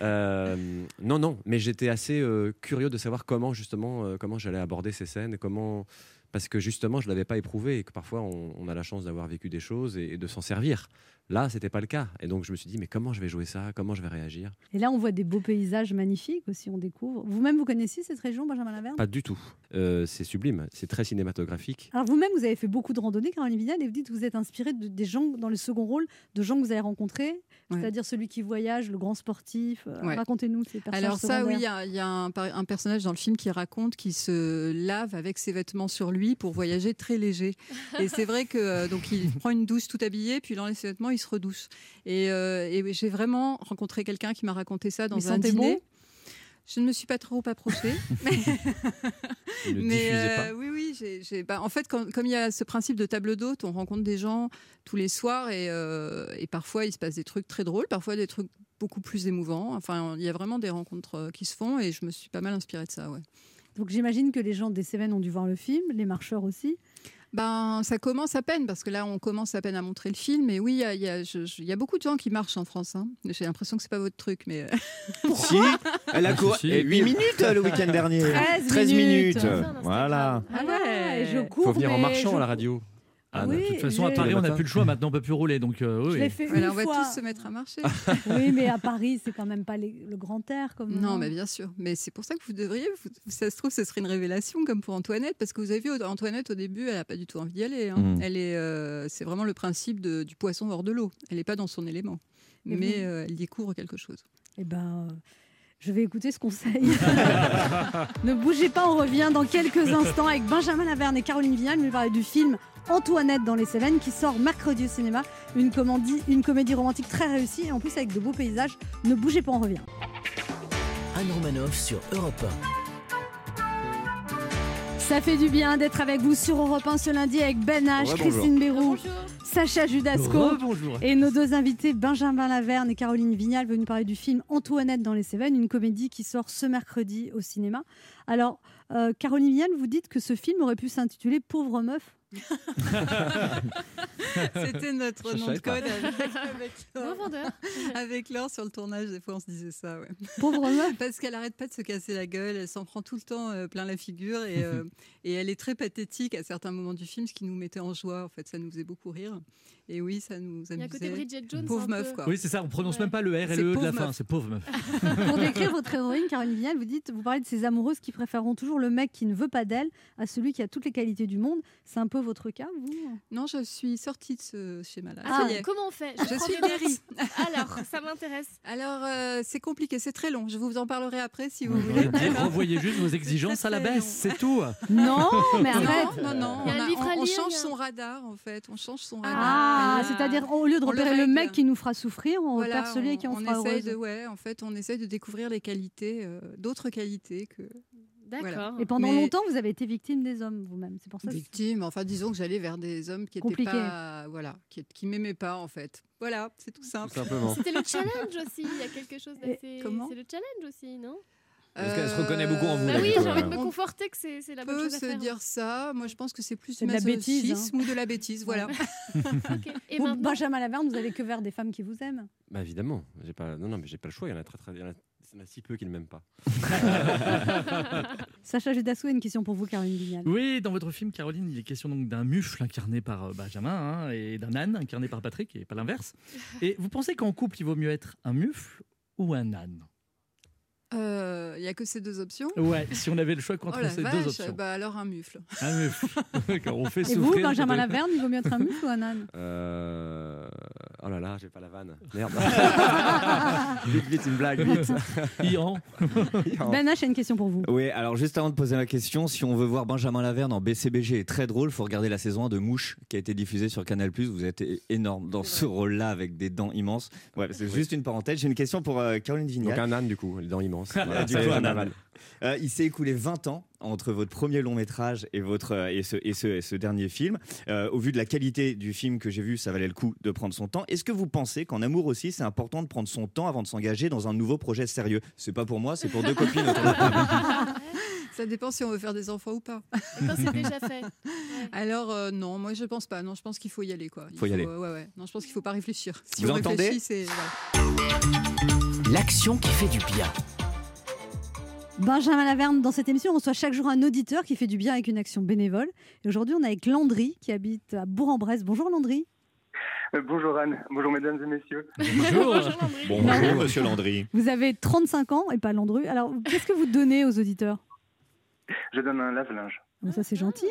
Euh, non, non, mais j'étais assez euh, curieux de savoir comment, justement, euh, comment j'allais aborder ces scènes, comment. Parce que justement, je l'avais pas éprouvé et que parfois on, on a la chance d'avoir vécu des choses et, et de s'en servir. Là, c'était pas le cas. Et donc, je me suis dit, mais comment je vais jouer ça? Comment je vais réagir? Et là, on voit des beaux paysages magnifiques aussi, on découvre. Vous-même, vous connaissiez cette région, Benjamin Laverne? Pas du tout. Euh, c'est sublime, c'est très cinématographique. Alors vous-même, vous avez fait beaucoup de randonnées, Caroline Vignal, et vous dites que vous êtes inspiré de, des gens dans le second rôle, de gens que vous avez rencontrés, Ouais. c'est-à-dire celui qui voyage, le grand sportif. Euh, Ouais. Racontez-nous ces personnages Alors ça, oui, il y a, il y a un, personnage dans le film qui raconte qu'il se lave avec ses vêtements sur lui pour voyager très léger. Et c'est vrai que euh, donc il prend une douche tout habillé, puis il enlève ses vêtements, il se. Et, euh, et j'ai vraiment rencontré quelqu'un qui m'a raconté ça dans Il un dîner. bon je ne me suis pas trop approchée. Mais diffusait euh, oui, oui, bah, en fait, quand- comme il y a ce principe de table d'hôte, on rencontre des gens tous les soirs et, euh, et parfois il se passe des trucs très drôles, parfois des trucs beaucoup plus émouvants. Enfin, il y a vraiment des rencontres qui se font et je me suis pas mal inspirée de ça. Ouais. Donc j'imagine que les gens des Cévennes ont dû voir le film, les marcheurs aussi. Ben, ça commence à peine parce que là, on commence à peine à montrer le film. Et oui, il y a, y y beaucoup de gens qui marchent en France. hein. J'ai l'impression que c'est pas votre truc, mais euh, Si, elle a couru Si, si. 8 minutes le week-end dernier. 13 minutes. minutes. Voilà. Ah ouais, je cours. Il faut venir en marchant je- à la radio. Ah, oui, de toute façon, à Paris, on n'a plus le choix. Maintenant, on peut plus rouler. Donc, euh, oui, Je oui. l'ai fait voilà, une on va tous se mettre à marcher. Oui, mais à Paris, c'est quand même pas les- le grand air comme. Non, mais bien sûr. Mais c'est pour ça que vous devriez. vous- ça se trouve, ce serait une révélation comme pour Antoinette, parce que vous avez vu Antoinette au début, elle n'a pas du tout envie d'y aller. hein. Mhm. Elle est, euh, c'est vraiment le principe de- du poisson hors de l'eau. Elle n'est pas dans son élément, Et mais vous euh, elle découvre quelque chose. Eh ben, euh, je vais écouter ce conseil. ne bougez pas, on revient dans quelques instants avec Benjamin Laverne et Caroline Vignal. Nous parler du film Antoinette dans les Cévennes qui sort mercredi au cinéma. Une comédie, une comédie romantique très réussie et en plus avec de beaux paysages. Ne bougez pas, on revient. Anne Romanoff sur Europe Ça fait du bien d'être avec vous sur Europe 1 ce lundi avec Ben H, Ouais. Christine Bérou. Sacha Judasco. Et nos deux invités, Benjamin Laverne et Caroline Vignal, venus parler du film Antoinette dans les Cévennes, une comédie qui sort ce mercredi au cinéma. Alors, euh, Caroline Vignal, vous dites que ce film aurait pu s'intituler Pauvre meuf. C'était notre Je nom de code avec, Laure. vendeur. Avec Laure sur le tournage, des fois on se disait ça. Ouais. Pauvre meuf. Parce qu'elle arrête pas de se casser la gueule, elle s'en prend tout le temps euh, plein la figure et, euh, et elle est très pathétique à certains moments du film, ce qui nous mettait en joie. En fait, ça nous faisait beaucoup rire. Et oui, ça nous Il y a côté amusait. Bridget Jones. Pauvre meuf, peu. quoi. Oui, c'est ça. On prononce Ouais. même pas le R et le E de la fin. C'est pauvre meuf. Pour décrire votre héroïne, Caroline Vignal, vous dites, vous parlez de ces amoureuses qui préféreront toujours le mec qui ne veut pas d'elle à celui qui a toutes les qualités du monde. C'est un peu votre cas, vous? Non, je suis sortie de ce schéma-là. Ah, comment on fait? Je suis guérie. Alors, ça m'intéresse. Alors, euh, c'est compliqué, c'est très long. Je vous en parlerai après si vous voulez. dire, renvoyez juste vos exigences à la baisse, c'est tout. Non, mais Non, arrête. non, non. Il y a on, a- on- on change son radar, en fait. On change son radar. Ah, Voyez c'est-à-dire au lieu de On repérer le, mec qui nous fera souffrir, on Voilà, repère celui qui en on fera essaye heureuse. de, ouais, en fait, on essaye de découvrir les qualités, euh, d'autres qualités que D'accord. Et pendant Mais- longtemps, vous avez été victime des hommes vous-même. C'est pour ça. que- victimes. Enfin, disons que j'allais vers des hommes qui étaient Compliqué. pas, voilà, qui, qui m'aimaient pas, en fait. Voilà, c'est tout simple. simplement. C'était le challenge aussi. Il y a quelque chose d'assez. comment? C'est le challenge aussi, non? Parce qu'elle se reconnaît beaucoup en vous, Bah là, oui, j'ai envie de euh. me conforter que c'est la On bonne peut chose à se faire. dire ça. Moi, je pense que c'est plus de la bêtise, hein. ou de la bêtise. Voilà. Et Vous, maintenant, Benjamin Laverne, vous avez que vers des femmes qui vous aiment. Bah évidemment, j'ai pas, non, non, mais j'ai pas le choix. Il y en a très, très, il y en a, il y en a si peu qui ne m'aiment pas. Sacha Judassou a une question pour vous, Caroline Vignal. Oui, dans votre film, Caroline, il est question donc d'un mufle incarné par euh, Benjamin hein, et d'un âne incarné par Patrick, et pas l'inverse. Et vous pensez qu'en couple, il vaut mieux être un mufle ou un âne? Euh, Il n'y a que ces deux options. Ouais, si on avait le choix Oh entre la ces vache, deux options. bah alors un mufle. Un mufle. D'accord, on fait Et vous. Benjamin. Laverne, il vaut mieux être un mufle ou un âne? Euh... Oh là là, j'ai pas la vanne. Merde. vite, vite, une blague, vite. Ian. Ben H a une question pour vous. Oui, alors juste avant de poser ma question, si on veut voir Benjamin Laverne en BCBG, très drôle, faut regarder la saison 1 de Mouche qui a été diffusée sur Canal+. Vous êtes énorme dans ce rôle-là avec des dents immenses. Ouais, c'est juste une parenthèse. J'ai une question pour euh, Caroline Vignal. Donc un âne, du coup, les dents immenses. Voilà, du est, coup, un âne. Euh, il s'est écoulé 20 ans entre votre premier long métrage et, votre, euh, et, ce, et, ce, et ce dernier film. Euh, au vu de la qualité du film que j'ai vu, ça valait le coup de prendre son temps. Est-ce que vous pensez qu'en amour aussi, c'est important de prendre son temps avant de s'engager dans un nouveau projet sérieux? C'est pas pour moi, c'est pour deux copines. Ça dépend si on veut faire des enfants ou pas. quand c'est déjà fait. Alors euh, non, moi je pense pas. Non, je pense qu'il faut y aller quoi. Il Faut y aller. Ouais, ouais. Non, je pense qu'il faut pas réfléchir. Si Vous on entendez? L'action qui fait du bien. Benjamin Laverne, dans cette émission, on reçoit chaque jour un auditeur qui fait du bien avec une action bénévole. Et aujourd'hui, on est avec Landry qui habite à Bourg-en-Bresse. Bonjour Landry. Euh, bonjour Anne, bonjour mesdames et messieurs. Bonjour. Bonjour, monsieur Landry. Vous avez 35 ans et pas Landru. Alors, qu'est-ce que vous donnez aux auditeurs? Je donne un lave-linge. Bon, Ça, c'est gentil.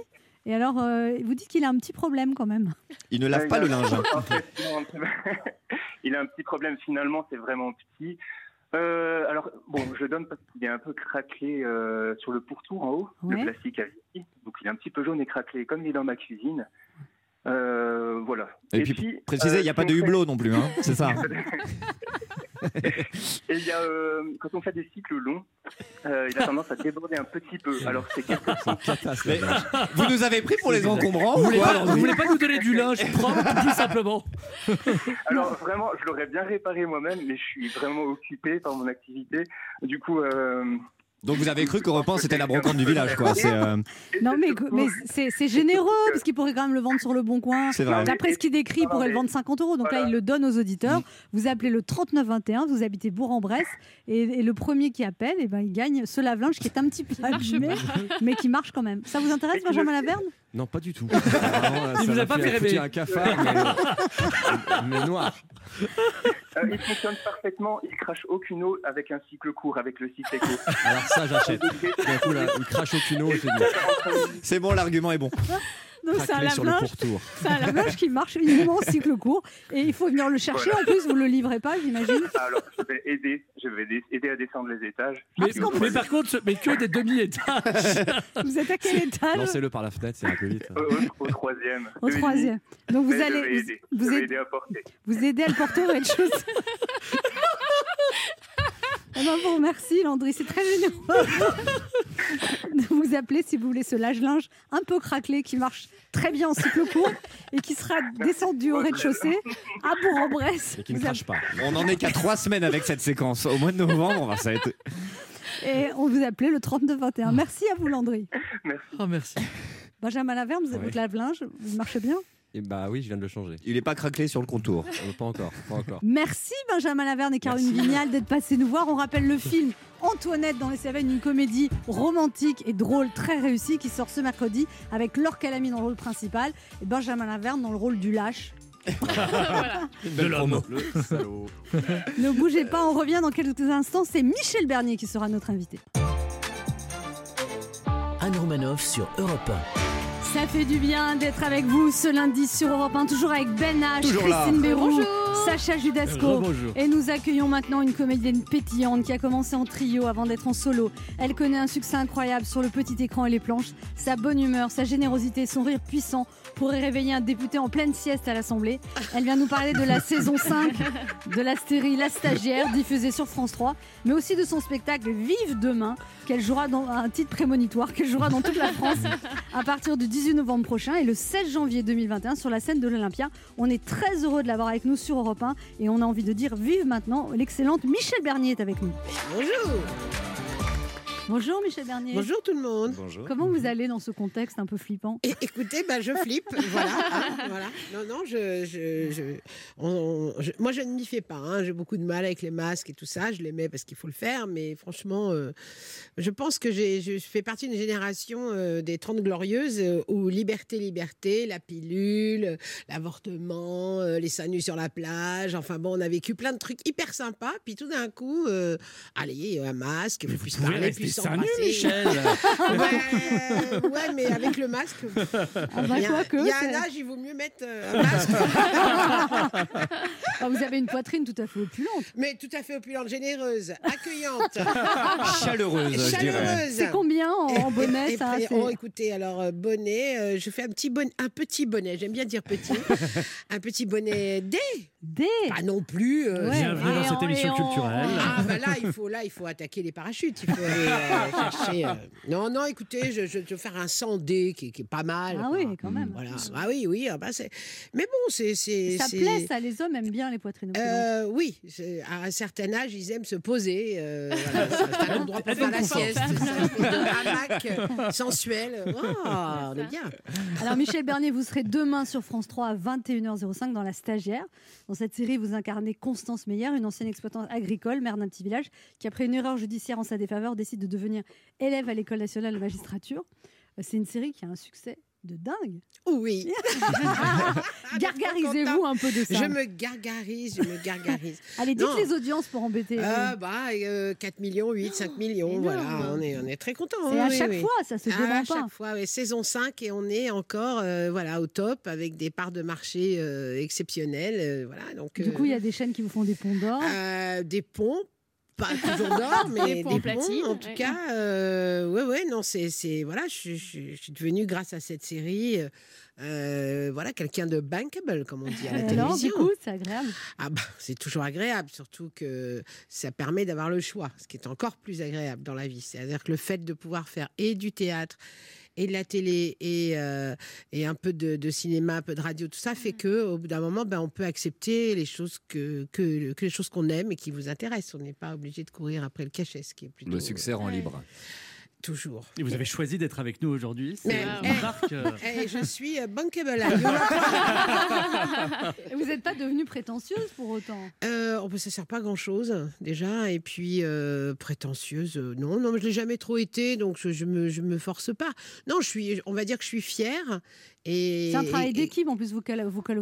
Et alors, euh, vous dites qu'il a un petit problème quand même. Il ne lave Euh, pas il le linge. hein. il a un petit problème finalement, c'est vraiment petit. Euh, alors bon, je donne parce qu'il est un peu craquelé euh, sur le pourtour en haut, Ouais. le plastique à vie. Donc il est un petit peu jaune et craquelé, comme il est dans ma cuisine. Euh, voilà. Et, puis, précisez, il n'y a pas de hublot non plus, hein, c'est ça Et il y a, euh, quand on fait des cycles longs, euh, il a tendance à déborder un petit peu. Alors c'est quelque chose. Mais Vous nous avez pris pour les encombrants Vous ou voulez, pas, vous voulez pas nous donner du linge propre, tout simplement Alors vraiment, je l'aurais bien réparé moi-même, mais je suis vraiment occupé par mon activité. Du coup, euh, Donc vous avez cru qu'Europe 1 c'était la brocante du village, quoi. C'est, euh, Non, mais, mais c'est généreux parce qu'il pourrait quand même le vendre sur le bon coin. D'après ce qu'il décrit, il pourrait le vendre 50 euros. Donc là, il le donne aux auditeurs. Vous appelez le 3921, vous habitez Bourg-en-Bresse. Et, et le premier qui appelle, eh ben, il gagne ce lave-linge qui est un petit peu abîmé, mais qui marche quand même. Ça vous intéresse, Et Benjamin Laverne? Non, pas du tout. Vraiment, Il ça vous a m'a pas fait rêver. un cafard, mais, mais noir. euh, il fonctionne parfaitement, il crache aucune eau avec un cycle court, avec le Ciseco. Alors ça, j'achète. D'un coup, là, il crache au cuno et c'est bon. c'est bon, l'argument est bon. Donc c'est un lave-linge pourtour. c'est un lave-linge qui marche uniquement en cycle court. Et il faut venir le chercher. En plus, vous ne le livrez pas, j'imagine. Alors, je vais aider, je vais aider à descendre les étages. mais, Puis, au mais par contre, mais que des demi-étages Vous êtes à quel étage Lancez-le par la fenêtre, c'est un peu vite. au, au troisième. Au troisième. Donc vous demi. Mais je vais allez, aider, vous, je vous vais aidez- aider à porter. vous aidez à le porter au rez-de-chaussée. Eh ben, bon, merci Landry, c'est très généreux de vous appeler si vous voulez ce lage-linge un peu craquelé qui marche très bien en cycle court et qui sera descendu au rez-de-chaussée à Bourg-en-Bresse. Et qui ne crache pas. On en est qu'à trois semaines avec cette séquence. Au mois de novembre, ça va être. Et on vous appelait le 3921. Merci à vous Landry. Merci. Oh, merci. Benjamin Laverne, vous avez Oui. votre lave-linge, vous marchez bien? Et bah oui, je viens de le changer. Il n'est pas craquelé sur le contour. Euh, pas encore, pas encore. Merci Benjamin Laverne et Caroline Vignal d'être passés nous voir. On rappelle le film Antoinette dans les Cévennes, une comédie romantique et drôle très réussie qui sort ce mercredi avec Laure Calamy dans le rôle principal et Benjamin Laverne dans le rôle du lâche. De l'homme. Ne bougez pas, on revient dans quelques instants. C'est Michel Bernier qui sera notre invité. Anne Romanoff sur Europe Ça fait du bien d'être avec vous ce lundi sur Europe 1, toujours avec Ben H, Toujours. Christine Béroux. Sacha Judasco. Bonjour. Et nous accueillons maintenant une comédienne pétillante qui a commencé en trio avant d'être en solo. Elle connaît un succès incroyable sur le petit écran et les planches. Sa bonne humeur, sa générosité, son rire puissant pourrait réveiller un député en pleine sieste à l'Assemblée. Elle vient nous parler de la saison 5 de la série La Stagiaire, diffusée sur France 3, mais aussi de son spectacle Vive demain, qu'elle jouera dans un titre prémonitoire, qu'elle jouera dans toute la France à partir du 18 novembre prochain et le 16 janvier 2021 sur la scène de l'Olympia. On est très heureux de l'avoir avec nous sur Europe 1 et on a envie de dire vive maintenant l'excellente Michel Bernier est avec nous. Bonjour Michel Bernier. Bonjour tout le monde. Bonjour. Comment vous allez dans ce contexte un peu flippant? Et, écoutez, bah, je flippe, voilà, hein, voilà. Non, non, je, je, je- on- on- je- moi je ne m'y fais pas. hein. J'ai beaucoup de mal avec les masques et tout ça. Je les mets parce qu'il faut le faire, mais franchement, euh, je pense que j'ai, je fais partie d'une génération euh, des 30 glorieuses euh, où liberté, liberté, la pilule, l'avortement, euh, les seins nus sur la plage. Enfin bon, on a vécu plein de trucs hyper sympas. Puis tout d'un coup, euh, allez, un masque, vous puisse pouvez parler, s'embrasser. Michel. ouais, ouais, mais avec le masque. Ah bah, il y a, quoique, il y a c'est- un âge, il vaut mieux mettre euh, un masque. Ah, Vous avez une poitrine tout à fait opulente. mais tout à fait opulente, généreuse, accueillante, Chaleureuse, chaleureuse. C'est combien en, en bonnet Et ça puis, c'est- oh, écoutez, alors euh, bonnet, euh, je fais un petit bonnet, un petit bonnet. J'aime bien dire petit, un petit bonnet D. D. Pas non plus. euh, Ouais. Bienvenue dans Et cette émission culturelle. Ah bah là il faut là il faut attaquer les parachutes il faut aller euh, chercher euh, non non écoutez je, je, je vais faire un 100 D qui, est- qui est pas mal Ah quoi. oui, quand même. voilà ah oui oui ah bah, c'est mais bon c'est c'est Ça plaît, ça, les hommes aiment bien les poitrines. Euh, oui, à un certain âge, ils aiment se poser. euh, voilà, c'est un endroit pour faire la sieste. C'est un hamac sensuel. Oh, on est bien. Alors Michel Bernier, vous serez demain sur France 3 à 21h05 dans La Stagiaire. Dans cette série, vous incarnez Constance Meyer, une ancienne exploitante agricole, mère d'un petit village, qui après une erreur judiciaire en sa défaveur décide de devenir élève à l'École nationale de magistrature. Euh, C'est une série qui a un succès de dingue. Oui. Gargarisez-vous un peu de ça. Je me gargarise, je me gargarise. Allez, dites Non. les audiences pour embêter. Ah bah, euh, 4 millions, 8, 5 millions, voilà, on est, on est très contents. C'est à oui, chaque oui. fois, ça se Ah, dément à pas. chaque fois, oui. saison 5 et on est encore euh, voilà, au top avec des parts de marché euh, exceptionnelles. euh, voilà, donc, Du euh, coup, il y a des chaînes qui vous font des ponts d'or. Euh, des ponts, pas toujours d'or, mais Des des ponts ponts, en platine, en tout ouais. cas. euh, ouais, ouais, non, c'est, c'est voilà, je, suis- je suis- je suis devenue grâce à cette série, euh, euh, voilà, quelqu'un de bankable, comme on dit à la du télévision. coup, c'est agréable. Ah bah, c'est toujours agréable, surtout que ça permet d'avoir le choix, ce qui est encore plus agréable dans la vie. C'est-à-dire que le fait de pouvoir faire et du théâtre et de la télé et, euh, et un peu de, de cinéma, un peu de radio, tout ça fait que au bout d'un moment, ben, on peut accepter les choses que, que, que les choses qu'on aime et qui vous intéressent. On n'est pas obligé de courir après le cachet, ce qui est plutôt Le succès rend Ouais. libre. Toujours. Et vous avez choisi d'être avec nous aujourd'hui. C'est eh, euh, Eh, je suis euh, bankable. Et vous n'êtes pas devenue prétentieuse pour autant? Euh, oh, bah, ça sert pas à grand chose déjà et puis euh, prétentieuse non non je l'ai jamais trop été donc je, je me je me force pas non je suis on va dire que je suis fière C'est un travail d'équipe. En plus, vous,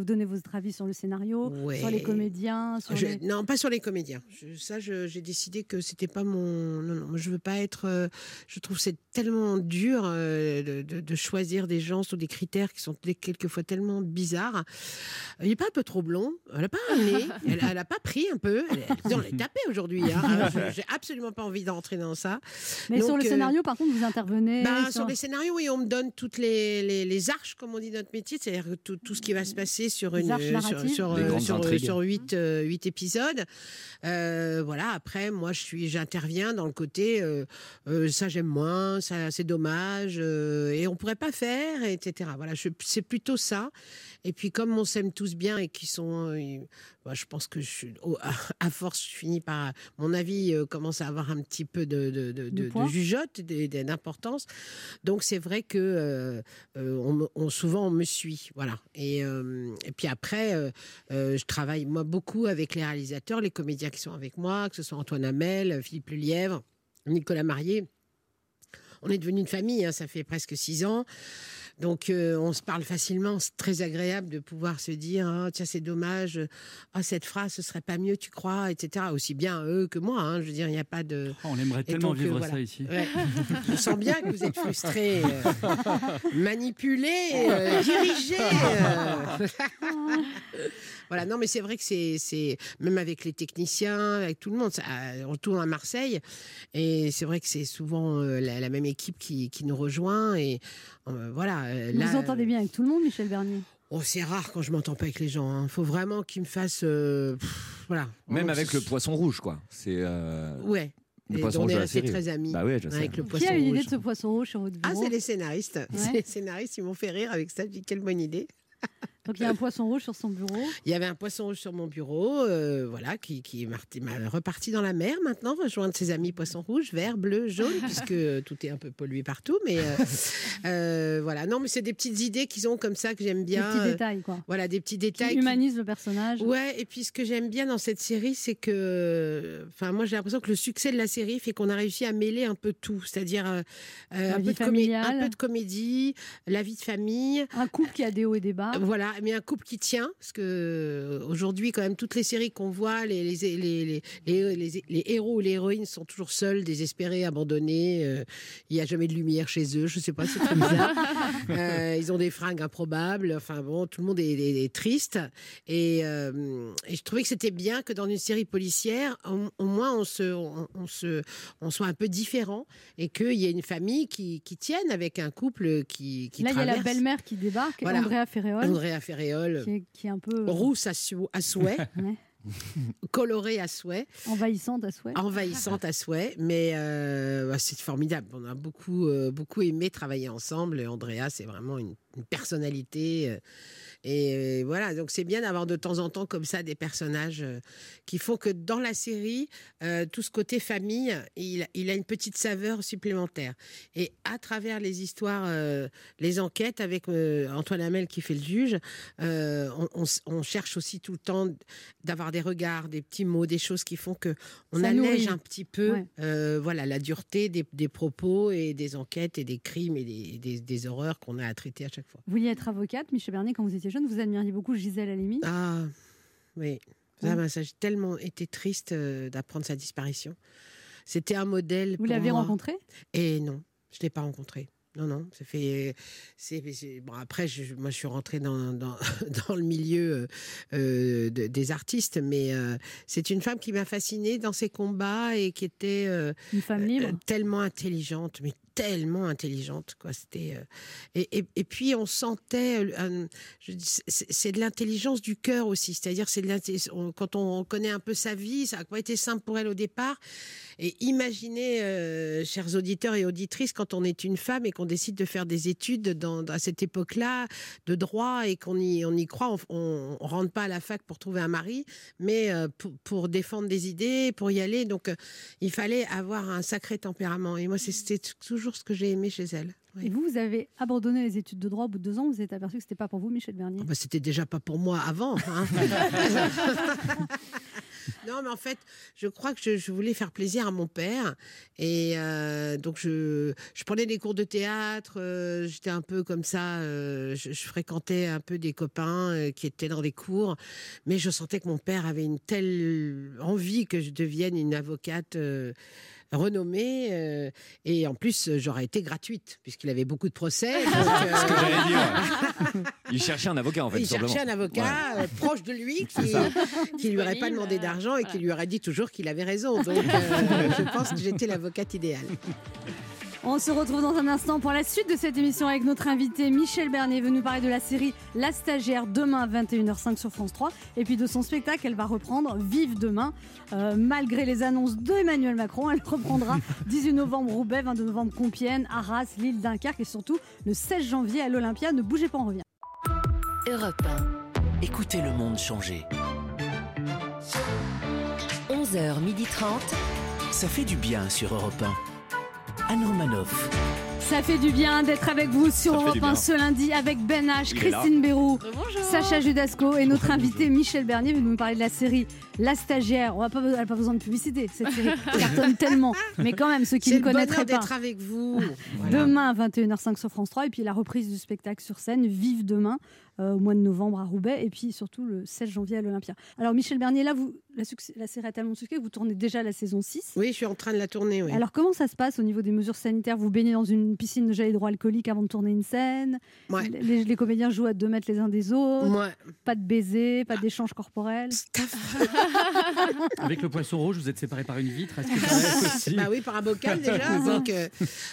donnez votre avis sur le scénario, Ouais. sur les comédiens. Sur Je- les- Non, pas sur les comédiens. Je- ça, j'ai décidé que c'était pas mon. Non, non, moi, je veux pas être. euh, je trouve que c'est tellement dur euh, de, choisir des gens sous des critères qui sont quelquefois tellement bizarres. Il n'est pas un peu trop blond. Elle n'a pas un nez. Elle, elle a pas pris un peu. Elle, elle- on l'a tapé aujourd'hui. Hein. J'ai absolument pas envie d'entrer dans ça. Mais sur le euh, scénario, par contre, vous intervenez. bah, sur les scénarios, oui, on me donne toutes les, les, les arches, comme on dit notre métier, c'est-à-dire que tout, tout ce qui va se passer sur une arches sur, narratives. sur, euh, sur, sur huit, euh, huit épisodes. Euh, voilà. Après, moi, je suis, j'interviens dans le côté, euh, euh, ça j'aime moins, ça c'est dommage, euh, et on pourrait pas faire, etc. Voilà, je- c'est plutôt ça. Et puis comme on s'aime tous bien et qui sont, euh, bah, je pense que je, suis- oh, à, force, je finis par, mon avis euh, commence à avoir un petit peu de, de, jugeote, d'importance. Donc c'est vrai que euh, euh, on, souvent on me suit, voilà. Et, et puis après, je travaille moi beaucoup avec les réalisateurs, les comédiens qui sont avec moi, que ce soit Antoine Hamel, Philippe Lelièvre, Nicolas Marié. On est devenu une famille, hein, ça fait presque six ans. Donc euh, on se parle facilement, c'est très agréable de pouvoir se dire Ah, tiens c'est dommage, ah cette phrase ce serait pas mieux tu crois, etc. Aussi bien eux que moi, hein, je veux dire il n'y a pas de. Oh, on aimerait tellement donc, euh, vivre voilà. ça ici. Ouais. Je sens bien que vous êtes frustré, euh, manipulé, euh, dirigé. euh. voilà, non, mais c'est vrai que c'est, c'est même avec les techniciens, avec tout le monde. ça- on tourne à Marseille et c'est vrai que c'est souvent euh, la, la même équipe qui, qui nous rejoint et euh, euh, Vous là, vous entendez bien avec tout le monde, Michel Bernier? Oh, c'est rare quand je m'entends pas avec les gens. Il faut vraiment qu'ils me fassent, euh, pff, voilà. Même avec le poisson rouge, quoi. C'est. euh, Ouais. Le Et poisson on rouge est restés très amis Bah ouais, je sais. avec le Qui poisson a eu l'idée rouge. de ce poisson rouge sur votre Ah, c'est les scénaristes. C'est Ouais. les scénaristes, ils m'ont fait rire avec ça. Je dis quelle bonne idée. Donc il y a un poisson rouge sur son bureau. Il y avait un poisson rouge sur mon bureau, euh, voilà, qui, qui est reparti dans la mer maintenant, rejoindre ses amis poissons rouges, verts, bleus, jaunes, puisque tout est un peu pollué partout. Mais euh, euh, voilà, non, mais c'est des petites idées qu'ils ont comme ça que j'aime bien. Des petits détails, quoi. Voilà, des petits Qui détails. qui- humanise le personnage. Ouais, et puis ce que j'aime bien dans cette série, c'est que, enfin, moi j'ai l'impression que le succès de la série fait qu'on a réussi à mêler un peu tout, c'est-à-dire un, un peu de comédie, la vie de famille. Un couple qui a des hauts et des bas. Voilà, mais un couple qui tient, parce que euh, aujourd'hui, quand même, toutes les séries qu'on voit, les, les, les, les, héros ou les héroïnes sont toujours seuls, désespérés, abandonnés. euh, Il n'y a jamais de lumière chez eux, je sais pas, c'est très bizarre. Euh, ils ont des fringues improbables. Enfin bon, tout le monde est, est- est triste. Et, euh, et je trouvais que c'était bien que dans une série policière, au, au moins on se, on, on se, on soit un peu différent et qu'il y ait une famille qui, qui tienne avec un couple qui, qui Là, il y a la belle-mère qui débarque, Voilà. Andrea Ferreol. Andrea Qui est, qui est un peu. Rousse à, sou- à souhait, Ouais. colorée à souhait. Envahissante à souhait. Envahissante à souhait, mais euh, bah, c'est formidable. On a beaucoup, euh, beaucoup aimé travailler ensemble. Et Andrea, c'est vraiment une, une personnalité. euh, et voilà, donc c'est bien d'avoir de temps en temps comme ça des personnages euh, qui font que dans la série, euh, tout ce côté famille, il, il a une petite saveur supplémentaire. Et à travers les histoires, euh, les enquêtes avec euh, Antoine Hamel qui fait le juge, on, on s- on cherche aussi tout le temps d'avoir des regards, des petits mots, des choses qui font que on Ça allège nourrit. un petit peu Ouais. voilà, la dureté des, des propos et des enquêtes et des crimes et des, des- des horreurs qu'on a à traiter à chaque fois. Vous vouliez être avocate, Michel Bernier, quand vous étiez jeune, vous admiriez beaucoup Gisèle Halimi? Ah, oui. Ça, j'ai tellement été triste euh, d'apprendre sa disparition. C'était un modèle. Vous l'avez moi. rencontrée? Et non, je ne l'ai pas rencontré. Non, non, ça fait. Bon, après, je, moi, je suis rentrée dans, dans, dans le milieu euh, euh, de- des artistes, mais euh, c'est une femme qui m'a fascinée dans ses combats et qui était. euh, Une femme libre? tellement intelligente, mais tellement intelligente, quoi. C'était. euh, et, et, et puis, on sentait. euh, c'est de l'intelligence du cœur aussi. C'est-à-dire, c'est on- quand on connaît un peu sa vie, ça n'a pas été simple pour elle au départ. Et imaginez, euh, chers auditeurs et auditrices, quand on est une femme et qu'on décide de faire des études dans, à cette époque-là de droit et qu'on y, on y croit, on, on rentre pas à la fac pour trouver un mari, mais euh, pour, pour défendre des idées, pour y aller. Donc, euh, il fallait avoir un sacré tempérament. Et moi, c'était toujours ce que j'ai aimé chez elle. Et vous, vous avez abandonné les études de droit au bout de deux ans, vous êtes aperçu que c'était pas pour vous, Michel Bernier? Bah, c'était déjà pas pour moi avant. hein. non, mais en fait, je crois que je, je voulais faire plaisir à mon père. Et euh, donc, je, je prenais des cours de théâtre. euh, J'étais un peu comme ça. euh, je, je fréquentais un peu des copains qui étaient dans les cours. Mais je sentais que mon père avait une telle envie que je devienne une avocate. Renommée euh, et en plus euh, j'aurais été gratuite puisqu'il avait beaucoup de procès donc, euh, Ce que j'allais dire. Il cherchait un avocat en fait. il cherchait un avocat Ouais. euh, proche de lui qui, qui lui aurait pas demandé d'argent et qui lui aurait dit toujours qu'il avait raison. Donc, euh, je pense que j'étais l'avocate idéale. On se retrouve dans un instant pour la suite de cette émission avec notre invité Michel Bernier, venu parler de la série La Stagiaire demain à 21h05 sur France 3, et puis de son spectacle, elle va reprendre Vive demain. Euh, malgré les annonces d'Emmanuel Macron, elle reprendra 18 novembre Roubaix, 22 novembre Compiègne, Arras, Lille, Dunkerque et surtout le 16 janvier à l'Olympia. Ne bougez pas, on revient. Europe Écoutez le monde changer. 1. 11h30. Ça fait du bien sur Europe 1. Anne Romanoff. Ça fait du bien d'être avec vous sur Ça Europe du 1 bien. ce lundi avec Ben H. Christine Béroux, Bonjour. Sacha Judasco et notre invité Michel Bernier venu nous parler de la série La Stagiaire. On n'a pas, elle a pas besoin de publicité, cette série cartonne tellement. Mais quand même, ceux qui ne connaîtraient pas. d'être avec vous. Demain, 21h05 sur France 3, et puis la reprise du spectacle sur scène, Vive demain, au mois de novembre à Roubaix, et puis surtout le 16 janvier à l'Olympia. Alors, Michel Bernier, là, vous, la, série a tellement de succès que vous tournez déjà la saison 6. Oui, je suis en train de la tourner. Oui. Alors, comment ça se passe au niveau des mesures sanitaires? Vous baignez dans une piscine de gel hydroalcoolique avant de tourner une scène? Ouais. les, les comédiens jouent à deux mètres les uns des autres? Ouais. Pas de baiser, pas d'échange corporel Avec le poisson rouge, vous êtes séparés par une vitre. Que possible Bah oui, par un bocal déjà. Donc, euh,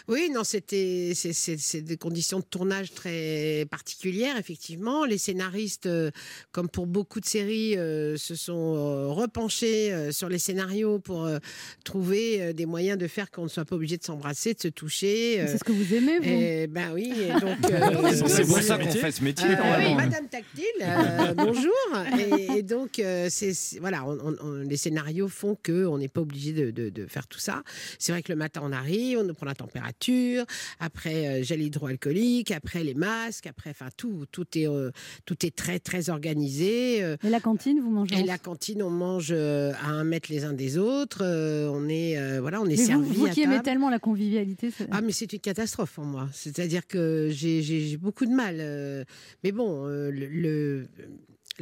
oui, non, c'était c'est- c'est c'est des conditions de tournage très particulières, effectivement. Les scénaristes, euh, comme pour beaucoup de séries, euh, se sont euh, repenchés euh, sur les scénarios pour euh, trouver euh, des moyens de faire qu'on ne soit pas obligé de s'embrasser, de se toucher. euh, C'est ce que vous aimez, vous et, ben oui, et donc. C'est- c'est pour ça qu'on fait ce métier, Euh, normalement. Madame Tactile, euh, bonjour. Et, et donc, euh, c'est voilà, on- on- on- les scénarios font que on n'est pas obligé de, de- de faire tout ça. C'est vrai que le matin on arrive, on nous prend la température, après euh, gel hydroalcoolique, après les masques, après, enfin tout, tout est euh, tout est très très organisé. euh, Et la cantine, vous mangez et la cantine, on mange euh, à un mètre les uns des autres. euh, on est euh, voilà, on est Mais servi vous à qui aimez tellement la convivialité, Ah, mais c'est une catastrophe pour moi. C'est-à-dire que j'ai- beaucoup de mal. euh, mais bon, euh, le, le-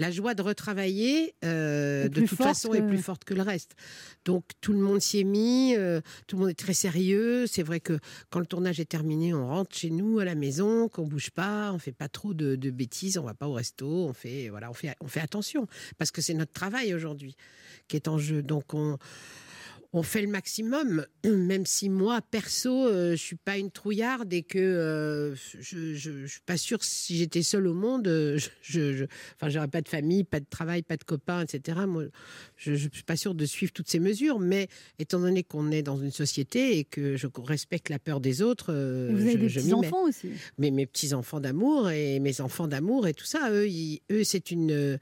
la joie de retravailler, euh, de toute façon, est plus forte que le reste. Donc tout le monde s'y est mis, euh, tout le monde est très sérieux. C'est vrai que quand le tournage est terminé, on rentre chez nous à la maison, qu'on bouge pas, on fait pas trop de, de bêtises, on va pas au resto, on fait voilà, on fait on fait attention parce que c'est notre travail aujourd'hui qui est en jeu. Donc on on fait le maximum, même si moi, perso, euh, je suis pas une trouillarde et que euh, je, je, je suis pas sûre si j'étais seule au monde, euh, je, je, enfin, j'aurais pas de famille, pas de travail, pas de copains, etc. Moi, je, je suis pas sûre de suivre toutes ces mesures, mais étant donné qu'on est dans une société et que je respecte la peur des autres, euh, Et vous avez des mets. petits-enfants aussi. Mais mes petits enfants d'amour et mes enfants d'amour et tout ça, eux, ils- eux, c'est une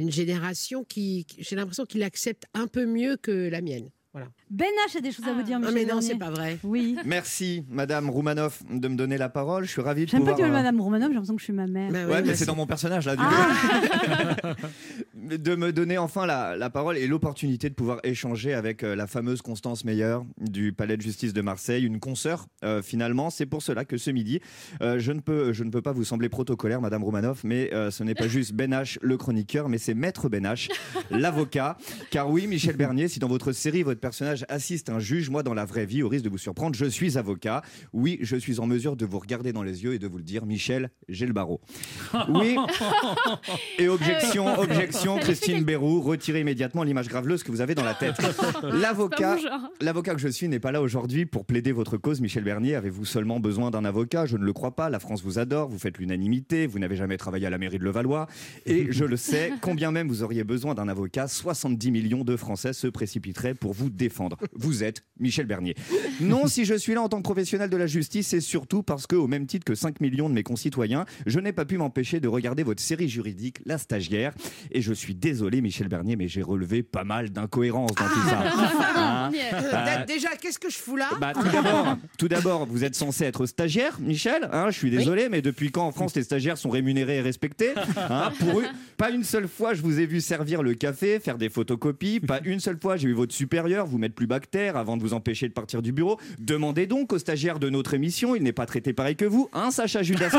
une génération qui, qui- j'ai l'impression qu'ils l'acceptent un peu mieux que la mienne. Voilà. Ben H a des choses à vous dire, Ah, Michel mais non, Bernier. c'est pas vrai. Oui. Merci, Madame Roumanoff, de me donner la parole. Je suis ravi de J'aime pas pouvoir. dire euh, Madame Romanov, j'ai l'impression que je suis ma mère. Bah Ouais, mais c'est dans mon personnage là. Du Ah. coup. de me donner enfin la, la parole et l'opportunité de pouvoir échanger avec euh, la fameuse Constance Meyer du Palais de Justice de Marseille, une consoeur euh, finalement. C'est pour cela que ce midi, euh, je ne peux je ne peux pas vous sembler protocolaire, Madame Romanoff, mais ce n'est pas juste Ben H, le chroniqueur, mais c'est Maître Ben H, l'avocat. Car oui, Michel Bernier, si dans votre série votre personnage assiste un juge, moi dans la vraie vie, au risque de vous surprendre, je suis avocat. Oui, je suis en mesure de vous regarder dans les yeux et de vous le dire, Michel, j'ai le barreau. Oui. Et objection, objection, Christine Bérou, retirez immédiatement l'image graveleuse que vous avez dans la tête. L'avocat, l'avocat que je suis n'est pas là aujourd'hui pour plaider votre cause, Michel Bernier. Avez-vous seulement besoin d'un avocat? Je ne le crois pas. La France vous adore, vous faites l'unanimité, vous n'avez jamais travaillé à la mairie de Levallois. Et je le sais, combien même vous auriez besoin d'un avocat, 70 millions de Français se précipiteraient pour vous défendre. Vous êtes Michel Bernier. Non, si je suis là en tant que professionnel de la justice, c'est surtout parce que, au même titre que 5 millions de mes concitoyens, je n'ai pas pu m'empêcher de regarder votre série juridique, La Stagiaire. Et je suis désolé, Michel Bernier, mais j'ai relevé pas mal d'incohérences dans tout ça. Hein Euh, Déjà, qu'est-ce que je fous là bah, tout d'abord, tout d'abord, vous êtes censé être stagiaire, Michel. hein, je suis désolé, mais depuis quand en France les stagiaires sont rémunérés et respectés hein, Pour pas une seule fois je vous ai vu servir le café, faire des photocopies. Pas une seule fois j'ai vu votre supérieur vous mettre plus bactère avant de vous empêcher de partir du bureau. Demandez donc aux stagiaires de notre émission, il n'est pas traité pareil que vous, hein, Sacha Judasco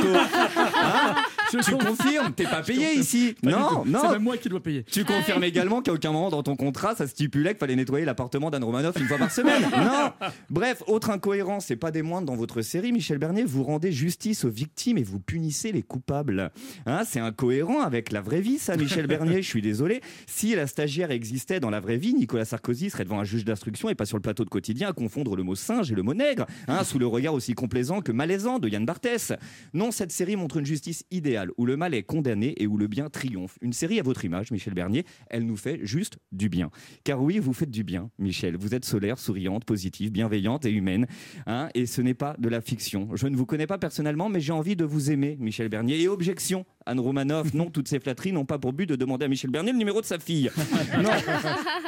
Hein Tu confirmes T'es pas payé ici Pas Non, non. C'est même moi qui dois payer. Tu confirmes également qu'à aucun moment dans ton contrat, ça stipulait qu'il fallait nettoyer l'appartement d'Anne Romanoff une fois par semaine. Non. Bref, autre incohérence, c'est pas des moindres dans votre série, Michel Bernier, vous rendez justice aux victimes et vous punissez les coupables. Hein, c'est incohérent avec la vraie vie, ça, Michel Bernier. Je suis désolé. Si la stagiaire existait dans la vraie vie, Nicolas Sarkozy serait devant un juge d'instruction et pas sur le plateau de quotidien à confondre le mot singe et le mot nègre, hein, sous le regard aussi complaisant que malaisant de Yann Barthès. Non, cette série montre une justice idéale où le mal est condamné et où le bien triomphe. Une série à votre image, Michel Bernier, elle nous fait juste du bien. Car oui, vous faites du bien, Michel. Vous êtes solaire, souriante, positive, bienveillante et humaine. hein, et ce n'est pas de la fiction. Je ne vous connais pas personnellement, mais j'ai envie de vous aimer, Michel Bernier. Et objection, Anne Romanoff, non, toutes ces flatteries n'ont pas pour but de demander à Michel Bernier le numéro de sa fille. Non,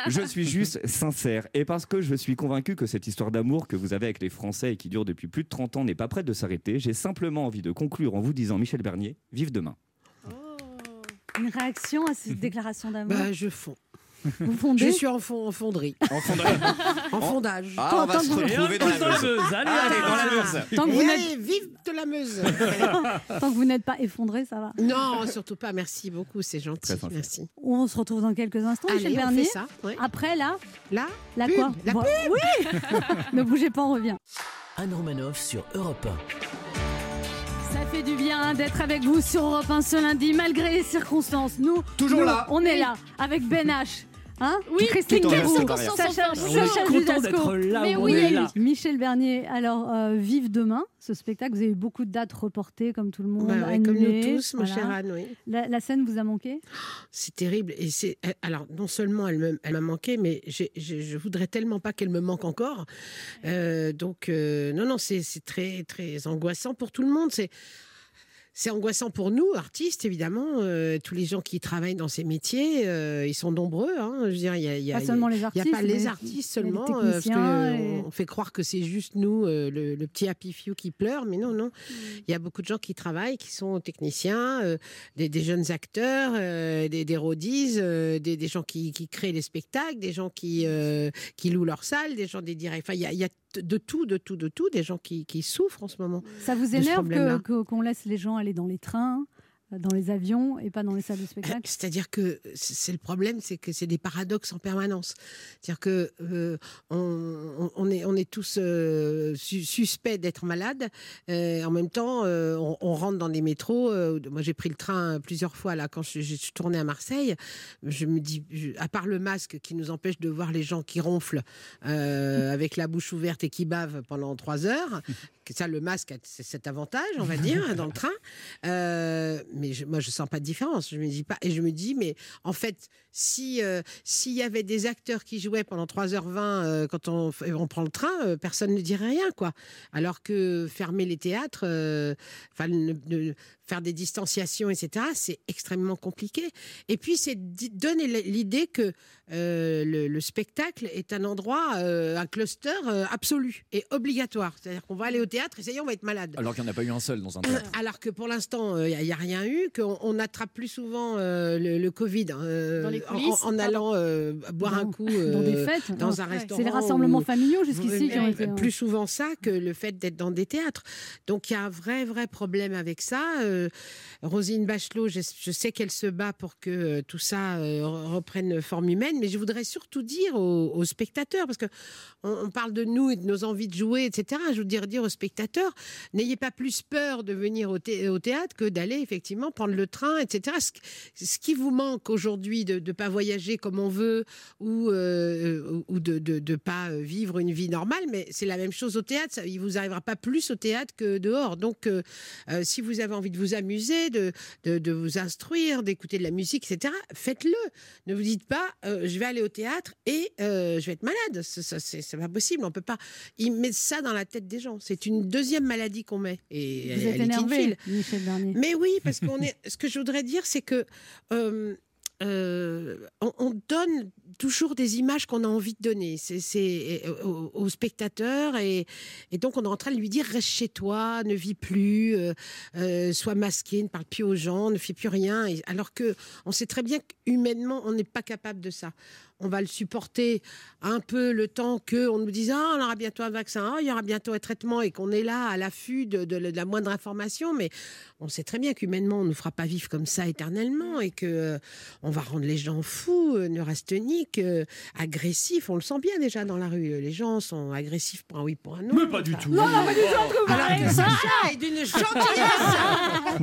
je suis juste sincère. Et parce que je suis convaincu que cette histoire d'amour que vous avez avec les Français et qui dure depuis plus de 30 ans n'est pas prête de s'arrêter, j'ai simplement envie de conclure en vous disant, Michel Bernier, vive demain. Une réaction à cette déclaration d'amour? Bah, je fonds. Vous fondez Je suis en, fond, en fonderie. En fondage. En fondage. Ah, on va Tant se que vous- retrouver dans la Meuse. Allez, Allez, dans la Meuse. Tant que Et vous n'êtes allez, vive de la Meuse tant que vous n'êtes pas effondré, ça va. Non, surtout pas. Merci beaucoup, c'est gentil. Merci. On se retrouve dans quelques instants, Allez, Michel on Bernier. fait ça. ouais. Après, là, Là, la Pub, quoi la Vo- Oui Ne bougez pas, on revient. Anne Romanoff sur Europe Ça fait du bien d'être avec vous sur Europe 1 ce lundi, malgré les circonstances. Nous, Toujours nous, là. On est là, avec Ben H, Hein Oui, Christine. Sacha, Sacha d'être là Mais où on oui. est là. Michel Bernier, alors euh, Vive demain, ce spectacle, vous avez eu beaucoup de dates reportées comme tout le monde. Bah ouais, comme nous tous, mon voilà. cher Anne, oui. La, la scène vous a manqué? C'est terrible. Et c'est alors non seulement elle m'a manqué, mais j'ai- je voudrais tellement pas qu'elle me manque encore. Euh, donc euh, non non, c'est c'est très très angoissant pour tout le monde. C'est c'est angoissant pour nous, artistes, évidemment. euh, tous les gens qui travaillent dans ces métiers, euh, ils sont nombreux. hein. Je veux dire, il y a, il y a- Pas seulement les Il n'y a artistes, pas les artistes les seulement, euh, parce que et- on fait croire que c'est juste nous, euh, le, le petit happy few qui pleure, mais non, non. Mm. Il y a beaucoup de gens qui travaillent, qui sont techniciens, euh, des, des jeunes acteurs, euh, des, des euh, des, des gens qui, qui créent les spectacles, des gens qui, euh, qui louent leurs salles, des gens des directs. Enfin, il y a, y de tout, de tout, de tout, des gens qui, qui souffrent en ce moment. Ça vous énerve qu'on laisse les gens aller dans les trains, dans les avions et pas dans les salles de spectacle C'est-à-dire que c'est le problème, c'est que c'est des paradoxes en permanence. C'est-à-dire que euh, on, est on est tous euh, su- suspects d'être malades. Euh, en même temps, euh, on, on rentre dans des métros. moi, j'ai pris le train plusieurs fois là quand je, je suis tournée à Marseille. Je me dis, je- à part le masque qui nous empêche de voir les gens qui ronflent avec la bouche ouverte et qui bavent pendant trois heures. Ça, le masque a cet avantage, on va dire, dans le train. Euh, mais je- moi, je sens pas de différence. Je me dis pas, et je me dis, mais en fait, si euh, s'il y avait des acteurs qui jouaient pendant 3h20 euh, quand on, prend le train, personne ne dirait rien, quoi. Alors que fermer les théâtres, enfin, ne- ne- faire des distanciations, etc., c'est extrêmement compliqué. Et puis, c'est donner l'idée que le, le spectacle est un endroit, un cluster absolu et obligatoire. C'est-à-dire qu'on va aller au théâtre et ça y est, on va être malade. Alors qu'il n'y en a pas eu un seul dans un théâtre. Alors que pour l'instant, il n'y a, rien eu, qu'on on attrape plus souvent euh, le, le Covid euh, Dans les en- coulisses, en, en allant euh, boire un coup euh, dans des fêtes, dans un restaurant. C'est les rassemblements ou- familiaux jusqu'ici qui ont été, ouais. Plus souvent ça que le fait d'être dans des théâtres. Donc il y a un vrai, vrai problème avec ça. Euh, Rosine Bachelot, je, je sais qu'elle se bat pour que euh, tout ça euh, re- reprenne forme humaine, mais je voudrais surtout dire aux, aux spectateurs, parce que on, on parle de nous et de nos envies de jouer, etc. Je voudrais dire aux spectateurs, n'ayez pas plus peur de venir au, thé- au théâtre que d'aller effectivement prendre le train, etc. Ce, qui vous manque aujourd'hui de ne pas voyager comme on veut ou, euh, de ne pas vivre une vie normale, mais c'est la même chose au théâtre. Ça, il vous arrivera pas plus au théâtre que dehors. Donc, euh, euh, si vous avez envie de vous amuser, de, vous instruire, d'écouter de la musique, etc., faites-le. Ne vous dites pas, je vais aller au théâtre et je vais être malade. C'est pas possible. On peut pas. Ils mettent ça dans la tête des gens. C'est une deuxième maladie qu'on met. Et Vous elle- êtes énervé. Michel Bernier. Mais oui, parce qu'on est. Ce que je voudrais dire, c'est que euh, euh, on, on donne toujours des images qu'on a envie de donner. C'est c'est, aux, aux spectateurs et, et donc on est en train de lui dire reste chez toi, ne vis plus, euh, euh, sois masqué, ne parle plus aux gens, ne fais plus rien. Et- alors que on sait très bien qu'humainement on n'est pas capable de ça. On va le supporter un peu le temps que on nous dise ah on aura bientôt un vaccin, ah, il y aura bientôt un traitement et qu'on est là à l'affût de, de- de la moindre information. Mais on sait très bien qu'humainement on ne fera pas vivre comme ça éternellement et que euh, on va rendre les gens fous, euh, neurasthéniques, euh, agressifs. On le sent bien déjà dans la rue. Les gens sont agressifs pour un oui, pour un non. Mais pas du tout. Non, non, pas du tout. Alors que. Sacha est d'une gentillesse.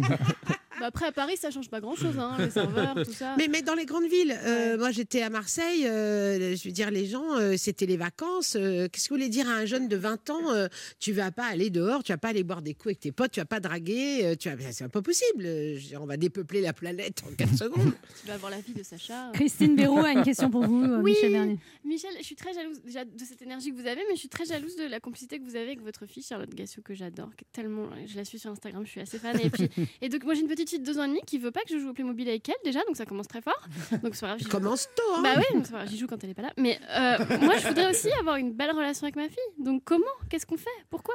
Bah après, à Paris, ça change pas grand-chose, hein, les serveurs, tout ça. Mais, mais dans les grandes villes, euh, moi j'étais à Marseille, euh, je veux dire, les gens, euh, c'était les vacances. euh, Qu'est-ce que vous voulez dire à un jeune de 20 ans euh, Tu vas pas aller dehors, tu vas pas aller boire des coups avec tes potes, tu vas pas draguer, euh, tu vas... c'est pas possible. je veux dire, on va dépeupler la planète en 4 secondes. Tu vas avoir la vie de Sacha. Christine Béraud a une question pour vous, Oui. Michel Bernier. Michel, je suis très jalouse déjà de cette énergie que vous avez, mais je suis très jalouse de la complicité que vous avez avec votre fille Charlotte Gassio que j'adore, tellement, je la suis sur Instagram, je suis assez fan. Et puis, et donc moi j'ai une petite deux ans et demi qui veut pas que je joue au Playmobil avec elle déjà, donc ça commence très fort. Donc c'est grave. Commence tôt, hein Bah oui, j'y joue quand elle est pas là. Mais euh, moi je voudrais aussi avoir une belle relation avec ma fille. Donc comment? Qu'est-ce qu'on fait? Pourquoi?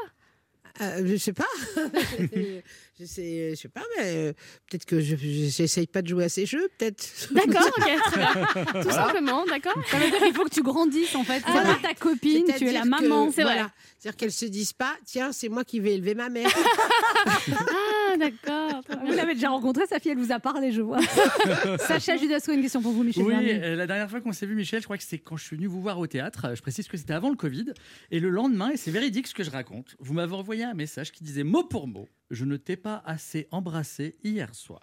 Euh, je sais pas. je sais, je sais pas, mais euh, peut-être que je j'essaye pas de jouer à ces jeux, peut-être. D'accord, ok. Tout simplement, d'accord. Ça veut dire qu'il faut que tu grandisses en fait. C'est Voilà. pas ta copine, tu es la maman. voilà. C'est-à-dire qu'elles se disent pas, tiens, c'est moi qui vais élever ma mère. Ah d'accord. Vous l'avez déjà rencontré, sa fille, elle vous a parlé, je vois. Sacha Judasco, une question pour vous, Michel Oui, euh, la dernière fois qu'on s'est vu, Michel, je crois que c'est quand je suis venu vous voir au théâtre. Euh, Je précise que c'était avant le Covid. Et le lendemain, et c'est véridique ce que je raconte, vous m'avez envoyé un message qui disait mot pour mot Je ne t'ai pas assez embrassé hier soir.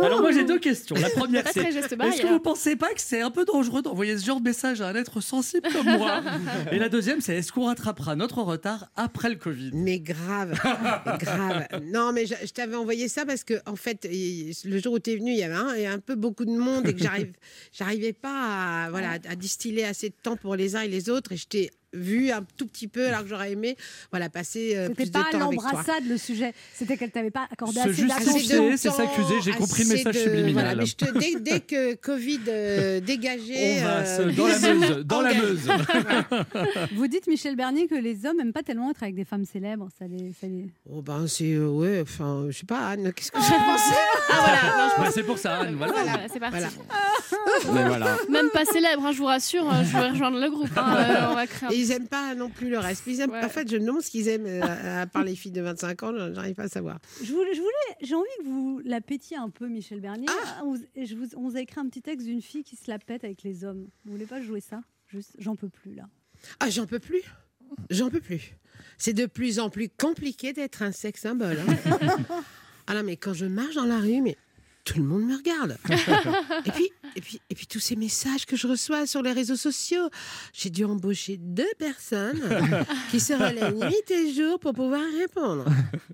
Alors, moi, j'ai deux questions. La première, c'est est-ce que vous pensez pas que c'est un peu dangereux d'envoyer ce genre de message à un être sensible comme moi? Et la deuxième, c'est est-ce qu'on rattrapera notre retard après le Covid? Mais grave, grave. Non, mais je, je t'avais envoyé ça parce que, en fait, le jour où tu es venu, il y avait un, il y a un peu beaucoup de monde et que j'arrive, j'arrivais pas à, voilà, à distiller assez de temps pour les uns et les autres. Et je t'ai vu un tout petit peu alors que j'aurais aimé voilà, passer euh, C'était plus de pas temps avec toi. l'embrassade le sujet, c'était qu'elle t'avait pas accordé Se assez d'attention. c'est s'accuser, j'ai compris le message de- subliminal. voilà, mais je te- dès, dès que Covid euh, dégagé. On va se- euh, dans la Meuse, dans la. Meuse. Vous dites, Michel Bernier, que les hommes n'aiment pas tellement être avec des femmes célèbres. Ça les, ça les- Oh ben c'est euh, ouais, enfin je sais pas Anne, qu'est-ce que j'ai pensé? Ah voilà, non, je Bah, c'est pour ça, Anne, voilà. Voilà, c'est parti. Mais voilà. Même pas célèbre, hein, je vous rassure, euh, je vais rejoindre le groupe. hein, euh, on va créer un- ils aiment pas non plus le reste. Ils aiment, En fait, je me demande ce qu'ils aiment, euh, à part les filles de 25 ans, j'arrive pas à savoir. Je voulais, je voulais, j'ai envie que vous la pétiez un peu, Michel Bernier. Ah On, vous- et je vous, on vous a écrit un petit texte d'une fille qui se la pète avec les hommes. Vous voulez pas jouer ça? Juste, j'en peux plus là. Ah, j'en peux plus? J'en peux plus. C'est de plus en plus compliqué d'être un sexe symbole. hein. ah non, mais quand je marche dans la rue, mais tout le monde me regarde. et puis, et puis, et puis tous ces messages que je reçois sur les réseaux sociaux, j'ai dû embaucher deux personnes qui se relaient nuit et jour pour pouvoir répondre.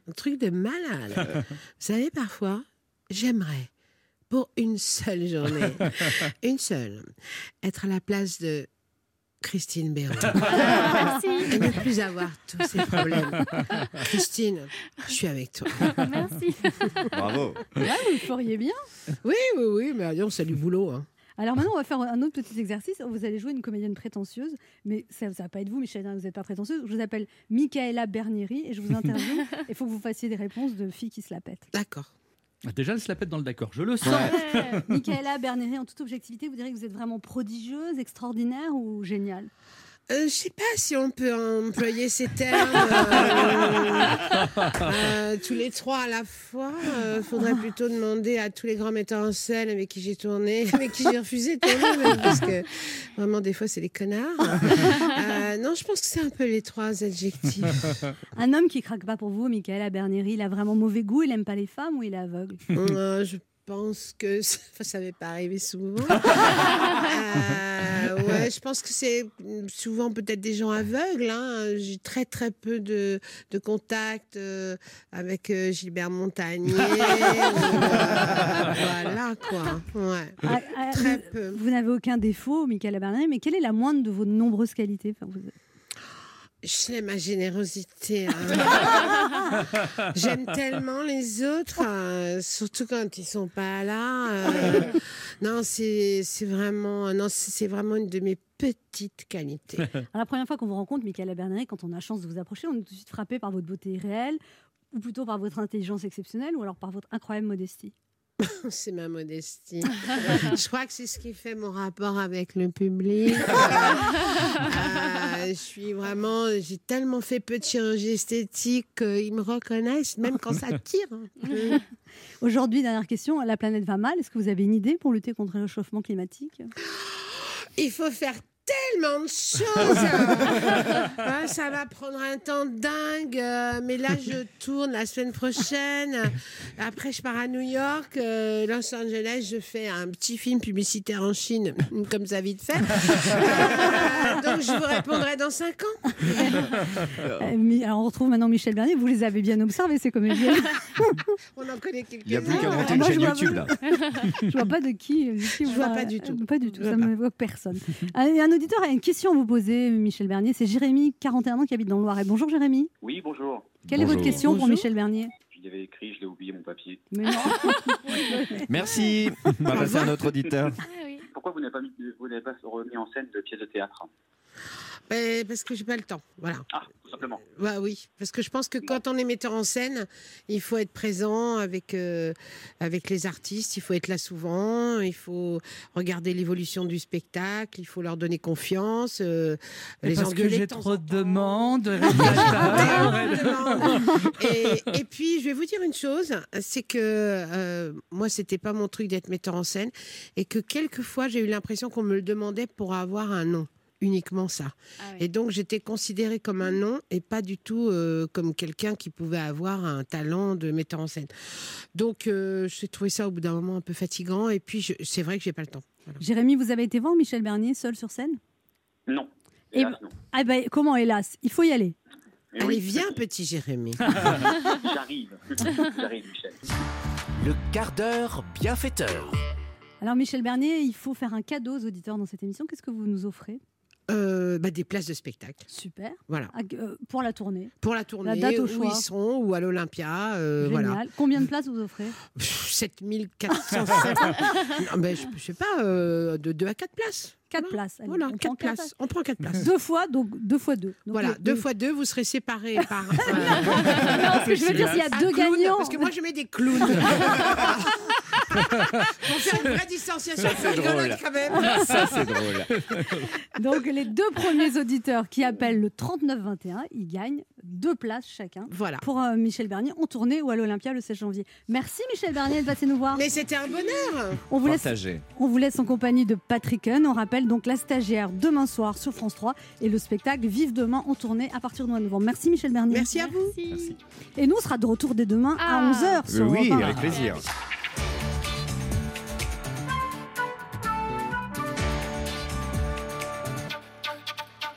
Un truc de malade. Vous savez, parfois, j'aimerais pour une seule journée, une seule, être à la place de Christine Béraud. Merci. Et ne plus avoir tous ces problèmes. Christine, je suis avec toi. Merci. Bravo. Ouais, vous le feriez bien. Oui, oui, oui, mais disons, c'est du boulot. hein. Alors maintenant, on va faire un autre petit exercice. Vous allez jouer une comédienne prétentieuse, mais ça ne va pas être vous, Michel, hein, vous n'êtes pas prétentieuse. Je vous appelle Michaela Bernieri et je vous interviewe. Il faut que vous fassiez des réponses de filles qui se la pètent. D'accord. Déjà, elle se la pète dans le d'accord. Je le sens. Michaela Bernieri, en toute objectivité, vous direz que vous êtes vraiment prodigieuse, extraordinaire ou géniale? Euh, je sais pas si on peut employer ces termes euh, euh, tous les trois à la fois. Il faudrait plutôt demander à tous les grands metteurs en scène avec qui j'ai tourné, avec qui j'ai refusé de tourner, même, parce que vraiment des fois c'est des connards. Euh, non, je pense que c'est un peu les trois adjectifs. Un homme qui craque pas pour vous, Michaela Bernieri, il a vraiment mauvais goût, il aime pas les femmes ou il est aveugle? Euh, je pense que ça, ça m'est pas arrivé souvent. Euh, ouais, je pense que c'est souvent peut-être des gens aveugles. hein. J'ai très très peu de, de contacts euh, avec euh, Gilbert Montagnier. voilà quoi. Ouais. Ah, ah, Très vous- peu. Vous n'avez aucun défaut, Michaela Bernieri, mais quelle est la moindre de vos nombreuses qualités? Enfin, vous- C'est ma générosité. hein. J'aime tellement les autres, euh, surtout quand ils sont pas là. euh, non, c'est c'est vraiment, non, c'est vraiment une de mes petites qualités. Alors, la première fois qu'on vous rencontre, Michaela Bernieri, quand on a la chance de vous approcher, on est tout de suite frappé par votre beauté réelle, ou plutôt par votre intelligence exceptionnelle, ou alors par votre incroyable modestie? C'est ma modestie. je crois que c'est ce qui fait mon rapport avec le public. Euh, je suis vraiment, j'ai tellement fait peu de chirurgie esthétique qu'ils me reconnaissent, même quand ça tire. hein. Aujourd'hui, dernière question, la planète va mal. Est-ce que vous avez une idée pour lutter contre le réchauffement climatique? Il faut faire tellement de choses. Ouais, ça va prendre un temps dingue. euh, mais là, je tourne la semaine prochaine. Après, je pars à New York, euh, Los Angeles. Je fais un petit film publicitaire en Chine, comme ça vite fait. Euh, donc, je vous répondrai dans cinq ans. Alors, on retrouve maintenant Michel Bernier. Vous les avez bien observés, ces comédiens. On en connaît quelques-uns. Il n'y a plus qu'à monter une moi, je chaîne vois- YouTube là. Je vois pas de qui. de qui Je vois parlez. pas du tout. Pas du tout. Je Ça vois me évoque personne. Un, un auditeur a une question à vous poser, Michel Bernier. C'est Jérémy, 41 ans, qui habite dans le Loiret. Bonjour Jérémy. Oui, bonjour. Quelle est votre Bonjour. question pour. Michel Bernier? J'y avais écrit, je l'ai oublié mon papier. Mais non. Merci. On va passer à notre auditeur. Ah. Pourquoi vous n'avez pas, mis, vous n'avez pas remis en scène de pièce de théâtre? Ben, Parce que j'ai pas le temps. Voilà. Ah, tout simplement. Bah oui, parce que je pense que quand on est metteur en scène, il faut être présent avec, euh, avec les artistes, il faut être là souvent, il faut regarder l'évolution du spectacle, il faut leur donner confiance, euh, les Parce que j'ai trop de demandes. et, et puis, je vais vous dire une chose, c'est que euh, moi, c'était pas mon truc d'être metteur en scène, et que quelquefois, j'ai eu l'impression qu'on me le demandait pour avoir un nom. Uniquement ça. Et donc, j'étais considérée comme un nom et pas du tout euh, comme quelqu'un qui pouvait avoir un talent de metteur en scène. Donc, euh, j'ai trouvé ça au bout d'un moment un peu fatigant. Et puis, c'est vrai que j'ai pas le temps. Voilà. Jérémy, vous avez été voir Michel Bernier seul sur scène? Non. Et Hélas, non. ah ben, comment hélas? Il faut y aller. Eh Allez, viens, petit Jérémy. J'arrive. J'arrive, Michel. Le quart d'heure bienfaiteur. Alors Michel Bernier, il faut faire un cadeau aux auditeurs dans cette émission. Qu'est-ce que vous nous offrez? Euh, bah, des places de spectacle. Super. Voilà. Ah, euh, Pour la tournée. Pour la tournée, date au où choix. ils ou à l'Olympia. euh, Génial. voilà. Combien de places vous offrez Pff, 7450. non, mais je, je sais pas, euh, de 2 à 4 places. 4 places. allez, Voilà, on 4 prend quatre places. On prend 4 places. Deux fois, donc deux fois deux. Donc, voilà, le- 2 le- fois 2, vous serez séparés par. Non, ce que je veux dire, s'il y a deux gagnants. Parce que moi, je mets des clowns. Pour faire une vraie distanciation, Ça, c'est drôle. quand même. Ça, c'est drôle. Donc les deux premiers auditeurs qui appellent le 3921, ils gagnent deux places chacun Voilà. pour euh, Michel Bernier en tournée ou à l'Olympia le 16 janvier. Merci Michel Bernier de passer nous voir. Mais c'était un bonheur. On vous, laisse, on vous laisse en compagnie de Patrick Hun. On rappelle donc la stagiaire demain soir sur France 3 et le spectacle Vive demain en tournée à partir du mois de novembre. Merci Michel Bernier. Merci à vous. Merci. Et nous, on sera de retour dès demain Ah. à 11h sur oui, Europe 1. avec plaisir.